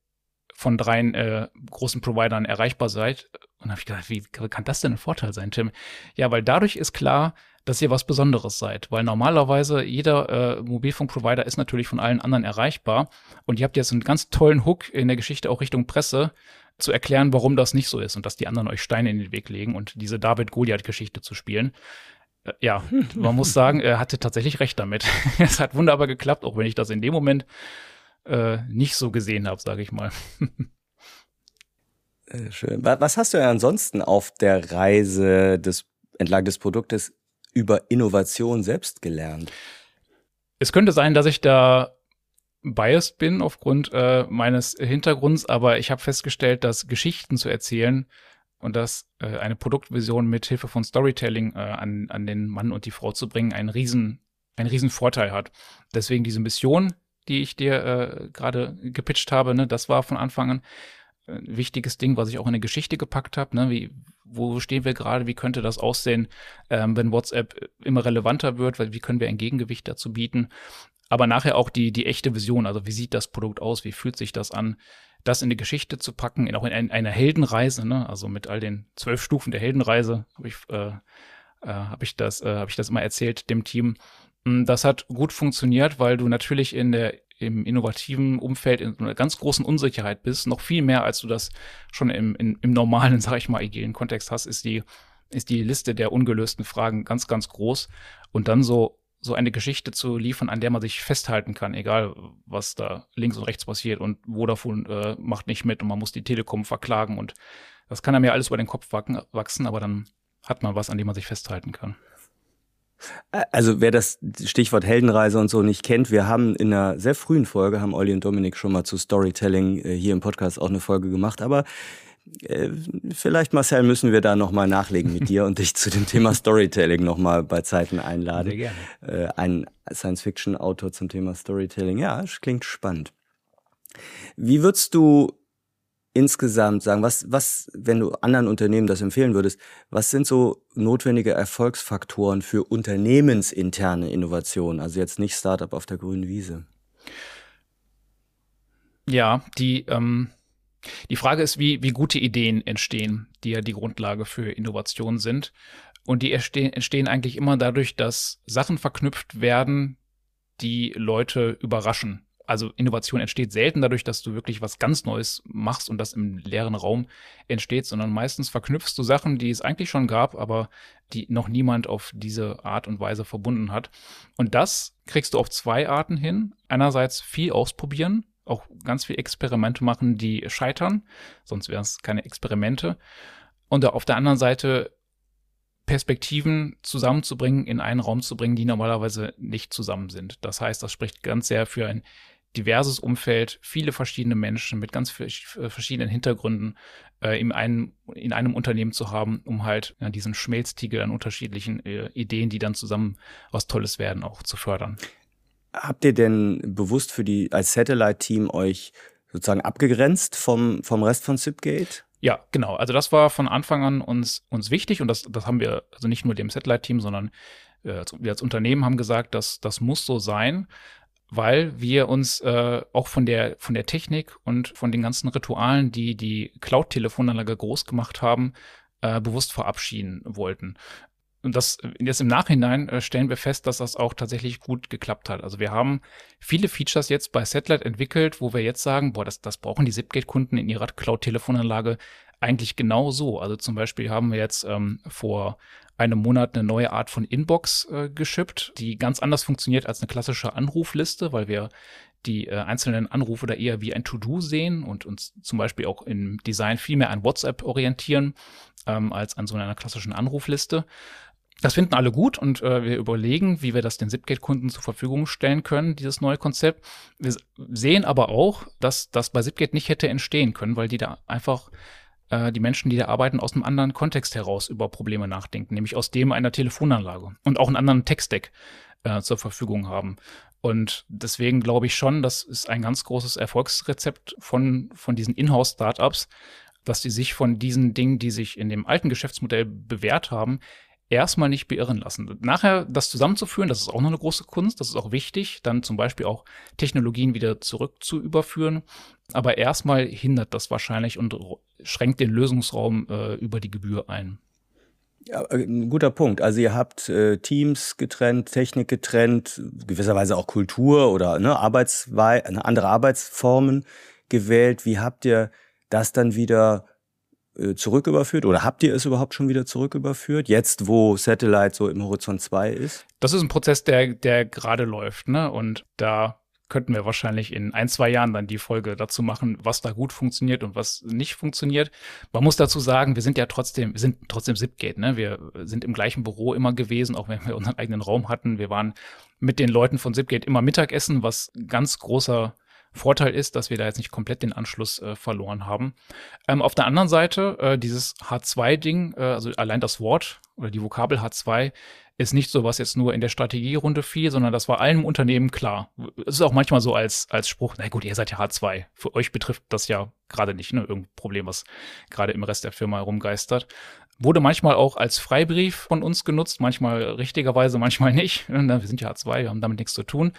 von drei äh, großen Providern erreichbar seid. Dann habe ich gedacht, wie kann das denn ein Vorteil sein, Tim? Ja, weil dadurch ist klar, dass ihr was Besonderes seid, weil normalerweise jeder äh, Mobilfunkprovider ist natürlich von allen anderen erreichbar und ihr habt jetzt einen ganz tollen Hook in der Geschichte auch Richtung Presse zu erklären, warum das nicht so ist und dass die anderen euch Steine in den Weg legen und diese David-Goliath-Geschichte zu spielen. Äh, ja, man muss sagen, er hatte tatsächlich recht damit. es hat wunderbar geklappt, auch wenn ich das in dem Moment äh, nicht so gesehen habe, sage ich mal. Schön. Was hast du ja ansonsten auf der Reise des entlang des Produktes über Innovation selbst gelernt? Es könnte sein, dass ich da biased bin aufgrund äh, meines Hintergrunds, aber ich habe festgestellt, dass Geschichten zu erzählen und dass äh, eine Produktvision mit Hilfe von Storytelling äh, an, an den Mann und die Frau zu bringen einen riesen, einen riesen Vorteil hat. Deswegen diese Mission, die ich dir äh, gerade gepitcht habe, ne, das war von Anfang an ein wichtiges Ding, was ich auch in eine Geschichte gepackt habe. Ne? Wie, wo stehen wir gerade, wie könnte das aussehen, ähm, wenn WhatsApp immer relevanter wird, weil wie können wir ein Gegengewicht dazu bieten. Aber nachher auch die, die echte Vision, also wie sieht das Produkt aus, wie fühlt sich das an, das in die Geschichte zu packen, in, auch in ein, einer Heldenreise, ne? also mit all den zwölf Stufen der Heldenreise, habe ich, äh, äh, hab ich, das, äh, hab ich das immer erzählt dem Team. Mm, das hat gut funktioniert, weil du natürlich in der im innovativen Umfeld in einer ganz großen Unsicherheit bist, noch viel mehr, als du das schon im, in, im normalen, sag ich mal, agilen Kontext hast, ist die, ist die Liste der ungelösten Fragen ganz, ganz groß. Und dann so, so eine Geschichte zu liefern, an der man sich festhalten kann, egal was da links und rechts passiert und Vodafone äh, macht nicht mit und man muss die Telekom verklagen und das kann einem ja alles über den Kopf wachsen, aber dann hat man was, an dem man sich festhalten kann. Also wer das Stichwort Heldenreise und so nicht kennt, wir haben in einer sehr frühen Folge, haben Olli und Dominik schon mal zu Storytelling äh, hier im Podcast auch eine Folge gemacht, aber äh, vielleicht, Marcel, müssen wir da nochmal nachlegen mit dir und dich zu dem Thema Storytelling nochmal bei Zeiten einladen. Sehr gerne. Äh, ein Science-Fiction-Autor zum Thema Storytelling. Ja, das klingt spannend. Wie würdest du insgesamt sagen, was, was, wenn du anderen Unternehmen das empfehlen würdest, was sind so notwendige Erfolgsfaktoren für unternehmensinterne Innovation? Also jetzt nicht Startup auf der grünen Wiese. Ja, die, ähm, die Frage ist, wie, wie gute Ideen entstehen, die ja die Grundlage für Innovation sind. Und die entstehen, entstehen eigentlich immer dadurch, dass Sachen verknüpft werden, die Leute überraschen also Innovation entsteht selten dadurch, dass du wirklich was ganz Neues machst und das im leeren Raum entsteht, sondern meistens verknüpfst du Sachen, die es eigentlich schon gab, aber die noch niemand auf diese Art und Weise verbunden hat. Und das kriegst du auf zwei Arten hin. Einerseits viel ausprobieren, auch ganz viel Experimente machen, die scheitern, sonst wären es keine Experimente. Und auf der anderen Seite Perspektiven zusammenzubringen, in einen Raum zu bringen, die normalerweise nicht zusammen sind. Das heißt, das spricht ganz sehr für ein diverses Umfeld, viele verschiedene Menschen mit ganz äh, verschiedenen Hintergründen äh, in, einem, in einem Unternehmen zu haben, um halt ja, diesen Schmelztiegel an unterschiedlichen äh, Ideen, die dann zusammen was Tolles werden, auch zu fördern. Habt ihr denn bewusst für die als Satellite-Team euch sozusagen abgegrenzt vom, vom Rest von Zipgate? Ja, genau. Also das war von Anfang an uns, uns wichtig und das, das haben wir also nicht nur dem Satellite-Team, sondern äh, wir als Unternehmen haben gesagt, dass das muss so sein, weil wir uns äh, auch von der, von der Technik und von den ganzen Ritualen, die die Cloud-Telefonanlage groß gemacht haben, äh, bewusst verabschieden wollten. Und das jetzt im Nachhinein äh, stellen wir fest, dass das auch tatsächlich gut geklappt hat. Also wir haben viele Features jetzt bei Satellite entwickelt, wo wir jetzt sagen, boah, das, das brauchen die Zipgate-Kunden in ihrer Cloud-Telefonanlage eigentlich genau so. Also zum Beispiel haben wir jetzt ähm, vor einem Monat eine neue Art von Inbox äh, geschippt, die ganz anders funktioniert als eine klassische Anrufliste, weil wir die äh, einzelnen Anrufe da eher wie ein To-Do sehen und uns zum Beispiel auch im Design viel mehr an WhatsApp orientieren ähm, als an so einer klassischen Anrufliste. Das finden alle gut und äh, wir überlegen, wie wir das den Zipgate-Kunden zur Verfügung stellen können, dieses neue Konzept. Wir sehen aber auch, dass das bei Zipgate nicht hätte entstehen können, weil die da einfach äh, die Menschen, die da arbeiten, aus einem anderen Kontext heraus über Probleme nachdenken, nämlich aus dem einer Telefonanlage und auch einen anderen Text-Deck äh, zur Verfügung haben. Und deswegen glaube ich schon, das ist ein ganz großes Erfolgsrezept von, von diesen Inhouse-Startups, dass die sich von diesen Dingen, die sich in dem alten Geschäftsmodell bewährt haben, erstmal nicht beirren lassen. Nachher das zusammenzuführen, das ist auch noch eine große Kunst, das ist auch wichtig, dann zum Beispiel auch Technologien wieder zurück zu überführen. Aber erstmal hindert das wahrscheinlich und schränkt den Lösungsraum äh, über die Gebühr ein. Ja, äh, ein guter Punkt. Also ihr habt äh, Teams getrennt, Technik getrennt, gewisserweise auch Kultur oder ne, Arbeitswei andere Arbeitsformen gewählt. Wie habt ihr das dann wieder zurücküberführt oder habt ihr es überhaupt schon wieder zurücküberführt, jetzt wo Satellite so im Horizont 2 ist? Das ist ein Prozess, der, der gerade läuft, ne? Und da könnten wir wahrscheinlich in ein, zwei Jahren dann die Folge dazu machen, was da gut funktioniert und was nicht funktioniert. Man muss dazu sagen, wir sind ja trotzdem, wir sind trotzdem Zipgate, ne? Wir sind im gleichen Büro immer gewesen, auch wenn wir unseren eigenen Raum hatten. Wir waren mit den Leuten von Zipgate immer Mittagessen, was ganz großer Vorteil ist, dass wir da jetzt nicht komplett den Anschluss äh, verloren haben. Ähm, auf der anderen Seite, äh, dieses H2-Ding, äh, also allein das Wort oder die Vokabel H2 ist nicht so, was jetzt nur in der Strategierunde fiel, sondern das war allen Unternehmen klar. Es ist auch manchmal so als, als Spruch, na gut, ihr seid ja H2. Für euch betrifft das ja gerade nicht, ne? Irgendein Problem, was gerade im Rest der Firma herumgeistert. Wurde manchmal auch als Freibrief von uns genutzt, manchmal richtigerweise, manchmal nicht. Wir sind ja H2, wir haben damit nichts zu tun.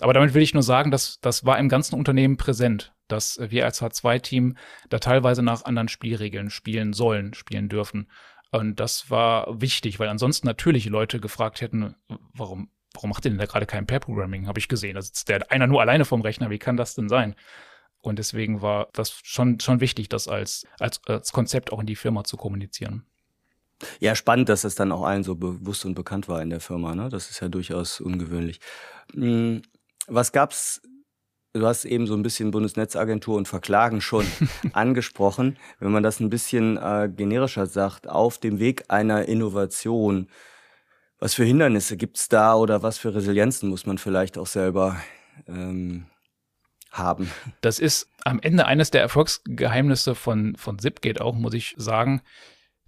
Aber damit will ich nur sagen, dass das war im ganzen Unternehmen präsent, dass wir als H2-Team da teilweise nach anderen Spielregeln spielen sollen, spielen dürfen. Und das war wichtig, weil ansonsten natürlich Leute gefragt hätten, warum, warum macht ihr denn da gerade kein Pair-Programming? Habe ich gesehen. Da sitzt der einer nur alleine vom Rechner. Wie kann das denn sein? Und deswegen war das schon, schon wichtig, das als, als, als Konzept auch in die Firma zu kommunizieren. Ja, spannend, dass das dann auch allen so bewusst und bekannt war in der Firma. Ne? Das ist ja durchaus ungewöhnlich. Hm, was gab's? Du hast eben so ein bisschen Bundesnetzagentur und Verklagen schon angesprochen. Wenn man das ein bisschen äh, generischer sagt, auf dem Weg einer Innovation, was für Hindernisse gibt's da oder was für Resilienzen muss man vielleicht auch selber ähm, haben? Das ist am Ende eines der Erfolgsgeheimnisse von, von Zipgate auch, muss ich sagen,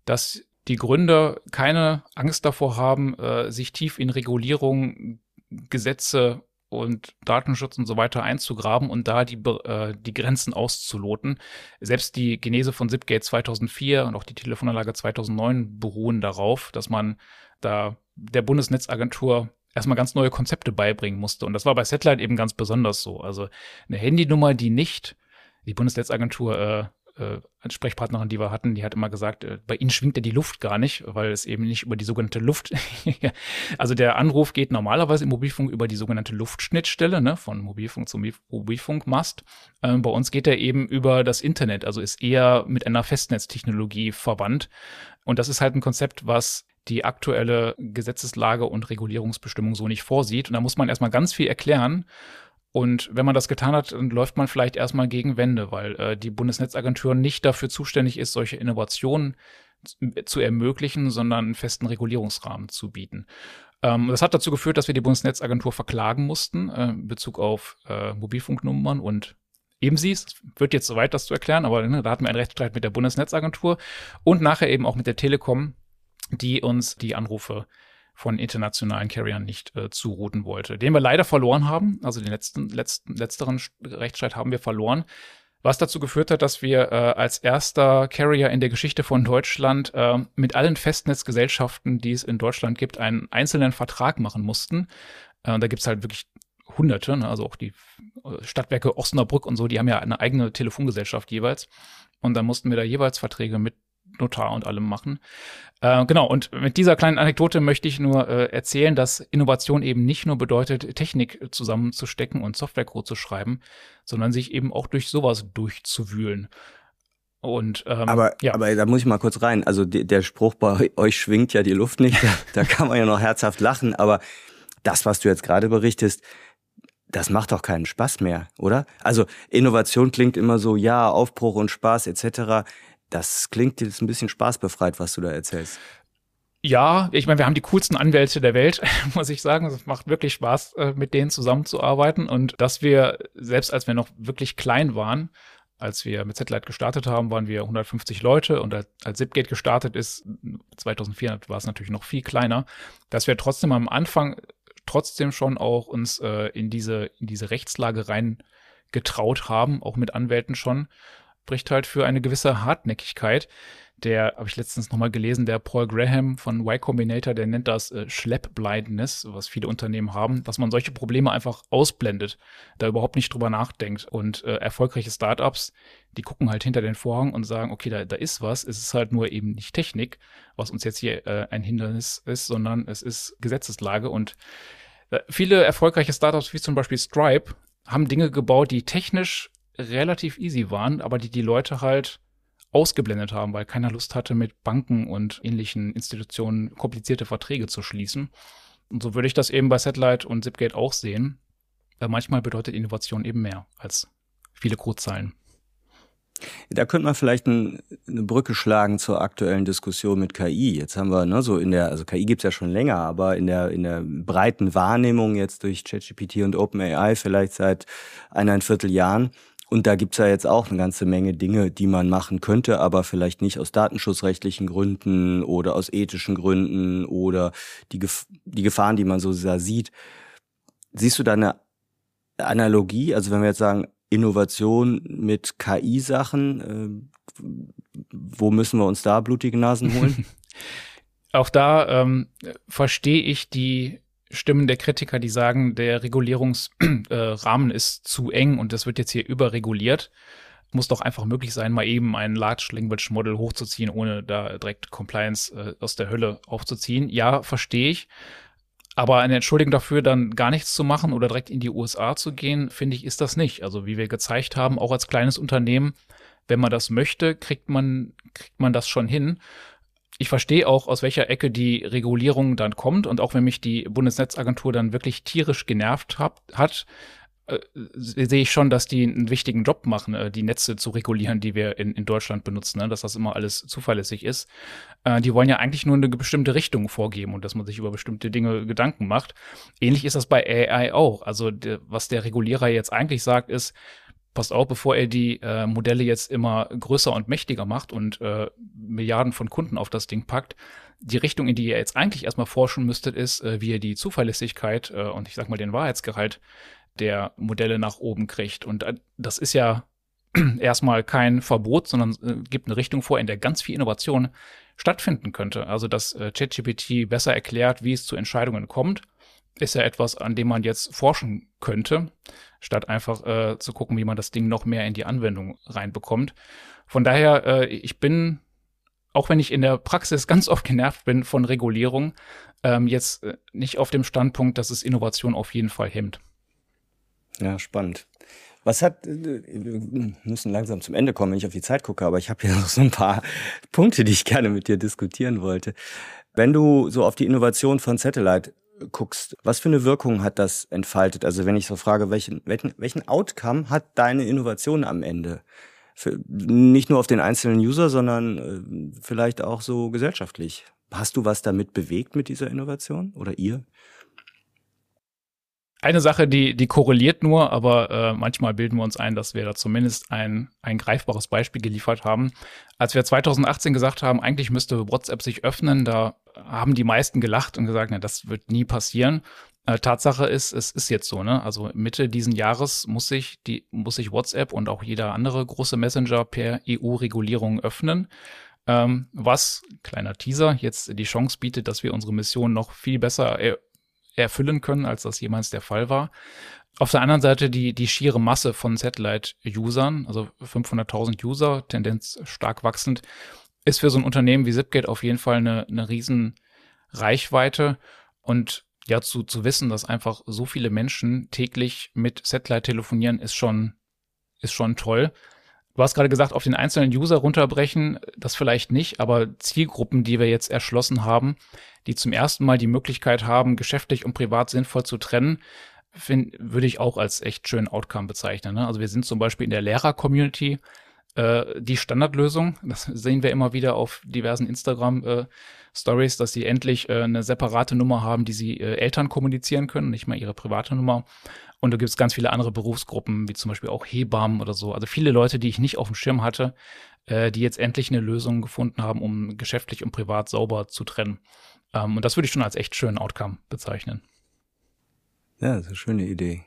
dass die Gründer keine Angst davor haben, äh, sich tief in Regulierung, Gesetze und Datenschutz und so weiter einzugraben und da die, äh, die Grenzen auszuloten. Selbst die Genese von Zipgate 2004 und auch die Telefonanlage 2009 beruhen darauf, dass man da der Bundesnetzagentur erstmal ganz neue Konzepte beibringen musste. Und das war bei Satellite eben ganz besonders so. Also eine Handynummer, die nicht die Bundesnetzagentur äh, äh, Ansprechpartnerin, die wir hatten, die hat immer gesagt, äh, bei ihnen schwingt ja die Luft gar nicht, weil es eben nicht über die sogenannte Luft, also der Anruf geht normalerweise im Mobilfunk über die sogenannte Luftschnittstelle, ne, von Mobilfunk zum Mobilfunkmast. Ähm, bei uns geht er eben über das Internet, also ist eher mit einer Festnetztechnologie verwandt. Und das ist halt ein Konzept, was die aktuelle Gesetzeslage und Regulierungsbestimmung so nicht vorsieht. Und da muss man erstmal ganz viel erklären. Und wenn man das getan hat, dann läuft man vielleicht erstmal gegen Wände, weil äh, die Bundesnetzagentur nicht dafür zuständig ist, solche Innovationen zu ermöglichen, sondern einen festen Regulierungsrahmen zu bieten. Ähm, das hat dazu geführt, dass wir die Bundesnetzagentur verklagen mussten äh, in Bezug auf äh, Mobilfunknummern und eben sie. Es wird jetzt soweit, das zu erklären, aber ne, da hatten wir einen Rechtsstreit mit der Bundesnetzagentur und nachher eben auch mit der Telekom, die uns die Anrufe von internationalen Carriern nicht äh, zurouten wollte, den wir leider verloren haben. Also den letzten, letzten, letzteren Rechtsstreit haben wir verloren. Was dazu geführt hat, dass wir äh, als erster Carrier in der Geschichte von Deutschland äh, mit allen Festnetzgesellschaften, die es in Deutschland gibt, einen einzelnen Vertrag machen mussten. Äh, da gibt's halt wirklich Hunderte, ne? also auch die äh, Stadtwerke Osnabrück und so, die haben ja eine eigene Telefongesellschaft jeweils. Und dann mussten wir da jeweils Verträge mit Notar und allem machen. Äh, genau, und mit dieser kleinen Anekdote möchte ich nur äh, erzählen, dass Innovation eben nicht nur bedeutet, Technik zusammenzustecken und Softwarecode zu schreiben, sondern sich eben auch durch sowas durchzuwühlen. Und, ähm, aber, ja. aber da muss ich mal kurz rein. Also de, der Spruch bei euch schwingt ja die Luft nicht. Da, da kann man ja noch herzhaft lachen. Aber das, was du jetzt gerade berichtest, das macht doch keinen Spaß mehr, oder? Also Innovation klingt immer so, ja, Aufbruch und Spaß etc. Das klingt jetzt ein bisschen spaßbefreit, was du da erzählst. Ja, ich meine, wir haben die coolsten Anwälte der Welt, muss ich sagen. Es macht wirklich Spaß, äh, mit denen zusammenzuarbeiten. Und dass wir, selbst als wir noch wirklich klein waren, als wir mit Satellite gestartet haben, waren wir 150 Leute und als Zipgate gestartet ist, 2004 war es natürlich noch viel kleiner, dass wir trotzdem am Anfang trotzdem schon auch uns äh, in diese in diese Rechtslage rein getraut haben, auch mit Anwälten schon spricht halt für eine gewisse Hartnäckigkeit. Der, habe ich letztens nochmal gelesen, der Paul Graham von Y Combinator, der nennt das äh, Schleppblindness, was viele Unternehmen haben, dass man solche Probleme einfach ausblendet, da überhaupt nicht drüber nachdenkt. Und äh, erfolgreiche Startups, die gucken halt hinter den Vorhang und sagen, okay, da, da ist was, es ist halt nur eben nicht Technik, was uns jetzt hier äh, ein Hindernis ist, sondern es ist Gesetzeslage. Und äh, viele erfolgreiche Startups, wie zum Beispiel Stripe, haben Dinge gebaut, die technisch relativ easy waren, aber die die Leute halt ausgeblendet haben, weil keiner Lust hatte, mit Banken und ähnlichen Institutionen komplizierte Verträge zu schließen. Und so würde ich das eben bei Satellite und Zipgate auch sehen. Weil manchmal bedeutet Innovation eben mehr als viele Codezeilen. Da könnte man vielleicht ein, eine Brücke schlagen zur aktuellen Diskussion mit KI. Jetzt haben wir ne, so in der, also KI gibt's ja schon länger, aber in der in der breiten Wahrnehmung jetzt durch ChatGPT und OpenAI vielleicht seit eineinviertel Jahren und da gibt's ja jetzt auch eine ganze Menge Dinge, die man machen könnte, aber vielleicht nicht aus datenschutzrechtlichen Gründen oder aus ethischen Gründen oder die, Gef die Gefahren, die man so sieht. Siehst du da eine Analogie? Also wenn wir jetzt sagen, Innovation mit KI-Sachen? Äh, wo müssen wir uns da blutige Nasen holen? Auch da ähm, verstehe ich die Stimmen der Kritiker, die sagen, der Regulierungsrahmen äh, ist zu eng und das wird jetzt hier überreguliert. Muss doch einfach möglich sein, mal eben ein Large Language Model hochzuziehen, ohne da direkt Compliance äh, aus der Hölle aufzuziehen. Ja, verstehe ich. Aber eine Entschuldigung dafür, dann gar nichts zu machen oder direkt in die USA zu gehen, finde ich, ist das nicht. Also wie wir gezeigt haben, auch als kleines Unternehmen, wenn man das möchte, kriegt man, kriegt man das schon hin. Ich verstehe auch, aus welcher Ecke die Regulierung dann kommt und auch wenn mich die Bundesnetzagentur dann wirklich tierisch genervt hab, hat, äh, sehe ich schon, dass die einen wichtigen Job machen, äh, die Netze zu regulieren, die wir in, in Deutschland benutzen, ne? dass das immer alles zuverlässig ist. Äh, die wollen ja eigentlich nur eine bestimmte Richtung vorgeben und dass man sich über bestimmte Dinge Gedanken macht. Ähnlich ist das bei AI auch. Also der, was der Regulierer jetzt eigentlich sagt, ist, passt auf, bevor er die äh, Modelle jetzt immer größer und mächtiger macht und äh, Milliarden von Kunden auf das Ding packt, die Richtung, in die ihr jetzt eigentlich erstmal forschen müsstet, ist, äh, wie ihr die Zuverlässigkeit äh, und ich sag mal den Wahrheitsgehalt der Modelle nach oben kriegt. Und äh, das ist ja erstmal kein Verbot, sondern äh, gibt eine Richtung vor, in der ganz viel Innovation stattfinden könnte. Also dass äh, ChatGPT besser erklärt, wie es zu Entscheidungen kommt ist ja etwas, an dem man jetzt forschen könnte, statt einfach äh, zu gucken, wie man das Ding noch mehr in die Anwendung reinbekommt. Von daher, äh, ich bin, auch wenn ich in der Praxis ganz oft genervt bin von Regulierung, ähm, jetzt äh, nicht auf dem Standpunkt, dass es Innovation auf jeden Fall hemmt. Ja, spannend. Was hat, äh, wir müssen langsam zum Ende kommen, wenn ich auf die Zeit gucke, aber ich habe hier noch so ein paar Punkte, die ich gerne mit dir diskutieren wollte. Wenn du so auf die Innovation von Satellite guckst, was für eine Wirkung hat das entfaltet? Also wenn ich so frage, welchen, welchen, welchen Outcome hat deine Innovation am Ende? Für, nicht nur auf den einzelnen User, sondern äh, vielleicht auch so gesellschaftlich. Hast du was damit bewegt mit dieser Innovation oder ihr? Eine Sache, die, die korreliert nur, aber äh, manchmal bilden wir uns ein, dass wir da zumindest ein, ein greifbares Beispiel geliefert haben. Als wir 2018 gesagt haben, eigentlich müsste WhatsApp sich öffnen, da haben die meisten gelacht und gesagt, na, das wird nie passieren. Äh, Tatsache ist, es ist jetzt so, ne? Also Mitte diesen Jahres muss sich die, muss sich WhatsApp und auch jeder andere große Messenger per EU-Regulierung öffnen. Ähm, was, kleiner Teaser, jetzt die Chance bietet, dass wir unsere Mission noch viel besser erfüllen können, als das jemals der Fall war. Auf der anderen Seite die, die schiere Masse von Satellite-Usern, also 500.000 User, Tendenz stark wachsend, ist für so ein Unternehmen wie Zipgate auf jeden Fall eine, eine riesen Reichweite und ja, zu, zu wissen, dass einfach so viele Menschen täglich mit Satellite telefonieren, ist schon, ist schon toll. Du hast gerade gesagt, auf den einzelnen User runterbrechen, das vielleicht nicht, aber Zielgruppen, die wir jetzt erschlossen haben, die zum ersten Mal die Möglichkeit haben, geschäftlich und privat sinnvoll zu trennen, find, würde ich auch als echt schönen Outcome bezeichnen. Ne? Also wir sind zum Beispiel in der Lehrer-Community äh, die Standardlösung. Das sehen wir immer wieder auf diversen Instagram-Stories, äh, dass sie endlich äh, eine separate Nummer haben, die sie äh, Eltern kommunizieren können, nicht mal ihre private Nummer. Und da gibt es ganz viele andere Berufsgruppen, wie zum Beispiel auch Hebammen oder so. Also viele Leute, die ich nicht auf dem Schirm hatte, äh, die jetzt endlich eine Lösung gefunden haben, um geschäftlich und privat sauber zu trennen. Ähm, und das würde ich schon als echt schönen Outcome bezeichnen. Ja, das ist eine schöne Idee.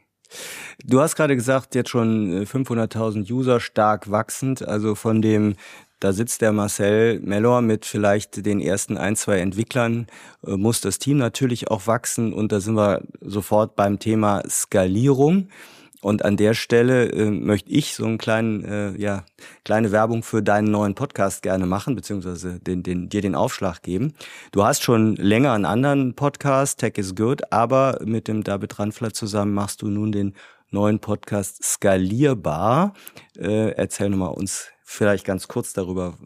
Du hast gerade gesagt, jetzt schon 500.000 äh, User stark wachsend. Also von dem, da sitzt der Marcel Mellor mit vielleicht den ersten ein, zwei Entwicklern, äh, muss das Team natürlich auch wachsen. Und da sind wir sofort beim Thema Skalierung. Und an der Stelle äh, möchte ich so einen kleinen, äh, ja, kleine Werbung für deinen neuen Podcast gerne machen, beziehungsweise den, den, dir den Aufschlag geben. Du hast schon länger einen anderen Podcast, Tech is Good, aber mit dem David Ranfler zusammen machst du nun den neuen Podcast Skalierbar. Äh, erzähl nochmal uns vielleicht ganz kurz darüber,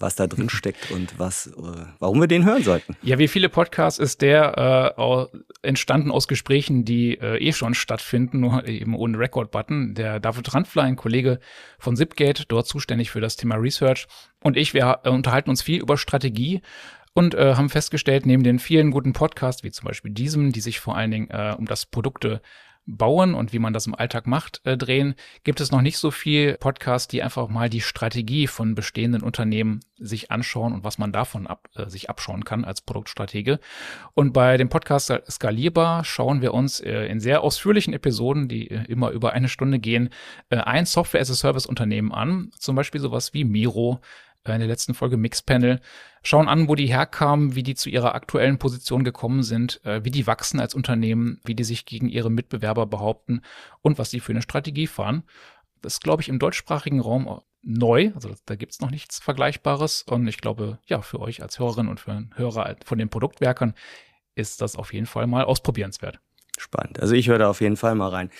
was da drin steckt und was, äh, warum wir den hören sollten. Ja, wie viele Podcasts ist der äh, entstanden aus Gesprächen, die äh, eh schon stattfinden, nur eben ohne Record-Button. Der David Randfler, ein Kollege von Zipgate, dort zuständig für das Thema Research, und ich, wir äh, unterhalten uns viel über Strategie und äh, haben festgestellt, neben den vielen guten Podcasts, wie zum Beispiel diesem, die sich vor allen Dingen äh, um das Produkte bauen und wie man das im Alltag macht, äh, drehen, gibt es noch nicht so viel Podcasts, die einfach mal die Strategie von bestehenden Unternehmen sich anschauen und was man davon ab, äh, sich abschauen kann als Produktstratege. Und bei dem Podcast Skalierbar schauen wir uns äh, in sehr ausführlichen Episoden, die äh, immer über eine Stunde gehen, äh, ein Software-as-a-Service-Unternehmen an, zum Beispiel sowas wie Miro, in der letzten Folge Mixpanel, schauen an, wo die herkamen, wie die zu ihrer aktuellen Position gekommen sind, äh, wie die wachsen als Unternehmen, wie die sich gegen ihre Mitbewerber behaupten und was sie für eine Strategie fahren. Das ist, glaube ich, im deutschsprachigen Raum neu, also da gibt's noch nichts Vergleichbares und ich glaube, ja, für euch als Hörerin und für Hörer von den Produktwerkern ist das auf jeden Fall mal ausprobierenswert. Spannend. Also ich höre da auf jeden Fall mal rein.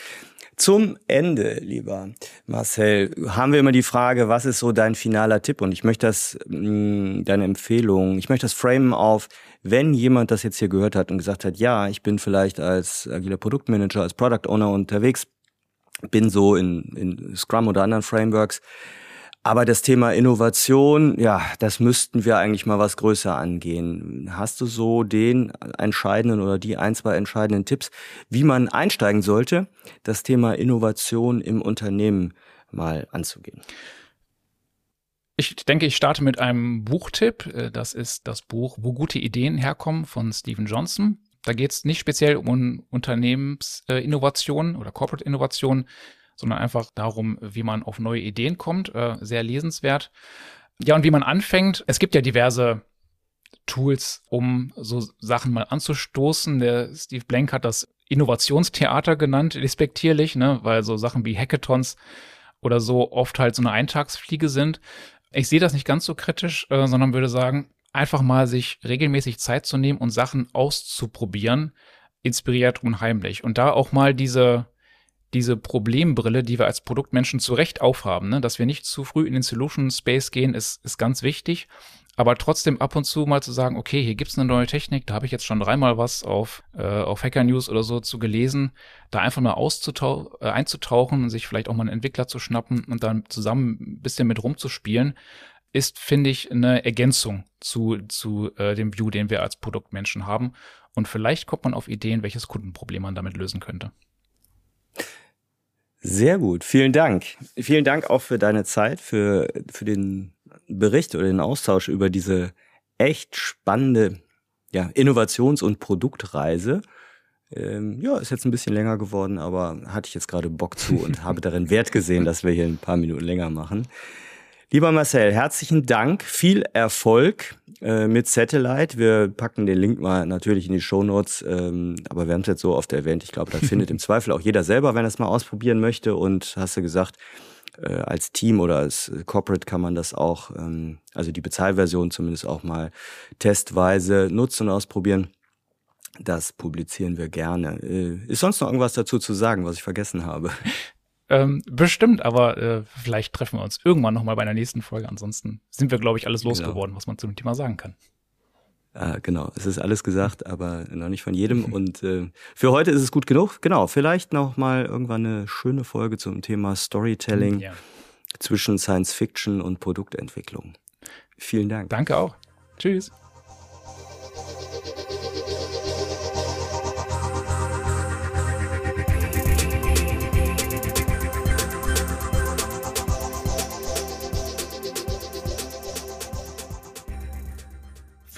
Zum Ende, lieber Marcel, haben wir immer die Frage, was ist so dein finaler Tipp? Und ich möchte das, mm, deine Empfehlung, ich möchte das framen auf, wenn jemand das jetzt hier gehört hat und gesagt hat, ja, ich bin vielleicht als agiler Produktmanager, als Product Owner unterwegs, bin so in, in Scrum oder anderen Frameworks, aber das Thema Innovation, ja, das müssten wir eigentlich mal was größer angehen. Hast du so den entscheidenden oder die ein, zwei entscheidenden Tipps, wie man einsteigen sollte, das Thema Innovation im Unternehmen mal anzugehen? Ich denke, ich starte mit einem Buchtipp. Äh, das ist das Buch Wo gute Ideen herkommen von Stephen Johnson. Da geht es nicht speziell um Unternehmensinnovation oder Corporate Innovation, sondern einfach darum, wie man auf neue Ideen kommt. Äh, sehr lesenswert. Ja, und wie man anfängt. Es gibt ja diverse Tools, um so Sachen mal anzustoßen. Der Steve Blank hat das Innovationstheater genannt, respektierlich, ne, weil so Sachen wie Hackathons oder so oft halt so eine Eintagsfliege sind. Ich sehe das nicht ganz so kritisch, äh, sondern würde sagen, einfach mal sich regelmäßig Zeit zu nehmen und Sachen auszuprobieren, inspiriert und heimlich. Und da auch mal diese, diese Problembrille, die wir als Produktmenschen zu Recht aufhaben, ne? dass wir nicht zu früh in den Solution Space gehen, ist, ist ganz wichtig. Aber trotzdem ab und zu mal zu sagen, okay, hier gibt's eine neue Technik, da habe ich jetzt schon dreimal was auf, äh, auf Hacker News oder so zu gelesen, da einfach mal äh, einzutauchen und sich vielleicht auch mal einen Entwickler zu schnappen und dann zusammen ein bisschen mit rumzuspielen, ist, finde ich, eine Ergänzung zu, zu äh, dem View, den wir als Produktmenschen haben. Und vielleicht kommt man auf Ideen, welches Kundenproblem man damit lösen könnte. Sehr gut, vielen Dank. Vielen Dank auch für deine Zeit, für, für den Bericht oder den Austausch über diese echt spannende ja, Innovations- und Produktreise. Ähm, ja, ist jetzt ein bisschen länger geworden, aber hatte ich jetzt gerade Bock zu und habe darin Wert gesehen, dass wir hier ein paar Minuten länger machen. Lieber Marcel, herzlichen Dank, viel Erfolg äh, mit Satellite. Wir packen den Link mal natürlich in die Show Notes, ähm, aber wir haben es jetzt so oft erwähnt. Ich glaube, da findet im Zweifel auch jeder selber, wenn er es mal ausprobieren möchte. Und hast du gesagt, äh, als Team oder als Corporate kann man das auch, ähm, also die Bezahlversion zumindest auch mal testweise nutzen und ausprobieren. Das publizieren wir gerne. Äh, ist sonst noch irgendwas dazu zu sagen, was ich vergessen habe? Ähm, bestimmt, aber äh, vielleicht treffen wir uns irgendwann nochmal bei einer nächsten Folge. Ansonsten sind wir, glaube ich, alles losgeworden, genau. was man zu dem Thema sagen kann. Ah, genau, es ist alles gesagt, aber noch nicht von jedem. Und äh, für heute ist es gut genug. Genau, vielleicht noch mal irgendwann eine schöne Folge zum Thema Storytelling ja. zwischen Science Fiction und Produktentwicklung. Vielen Dank. Danke auch. Tschüss.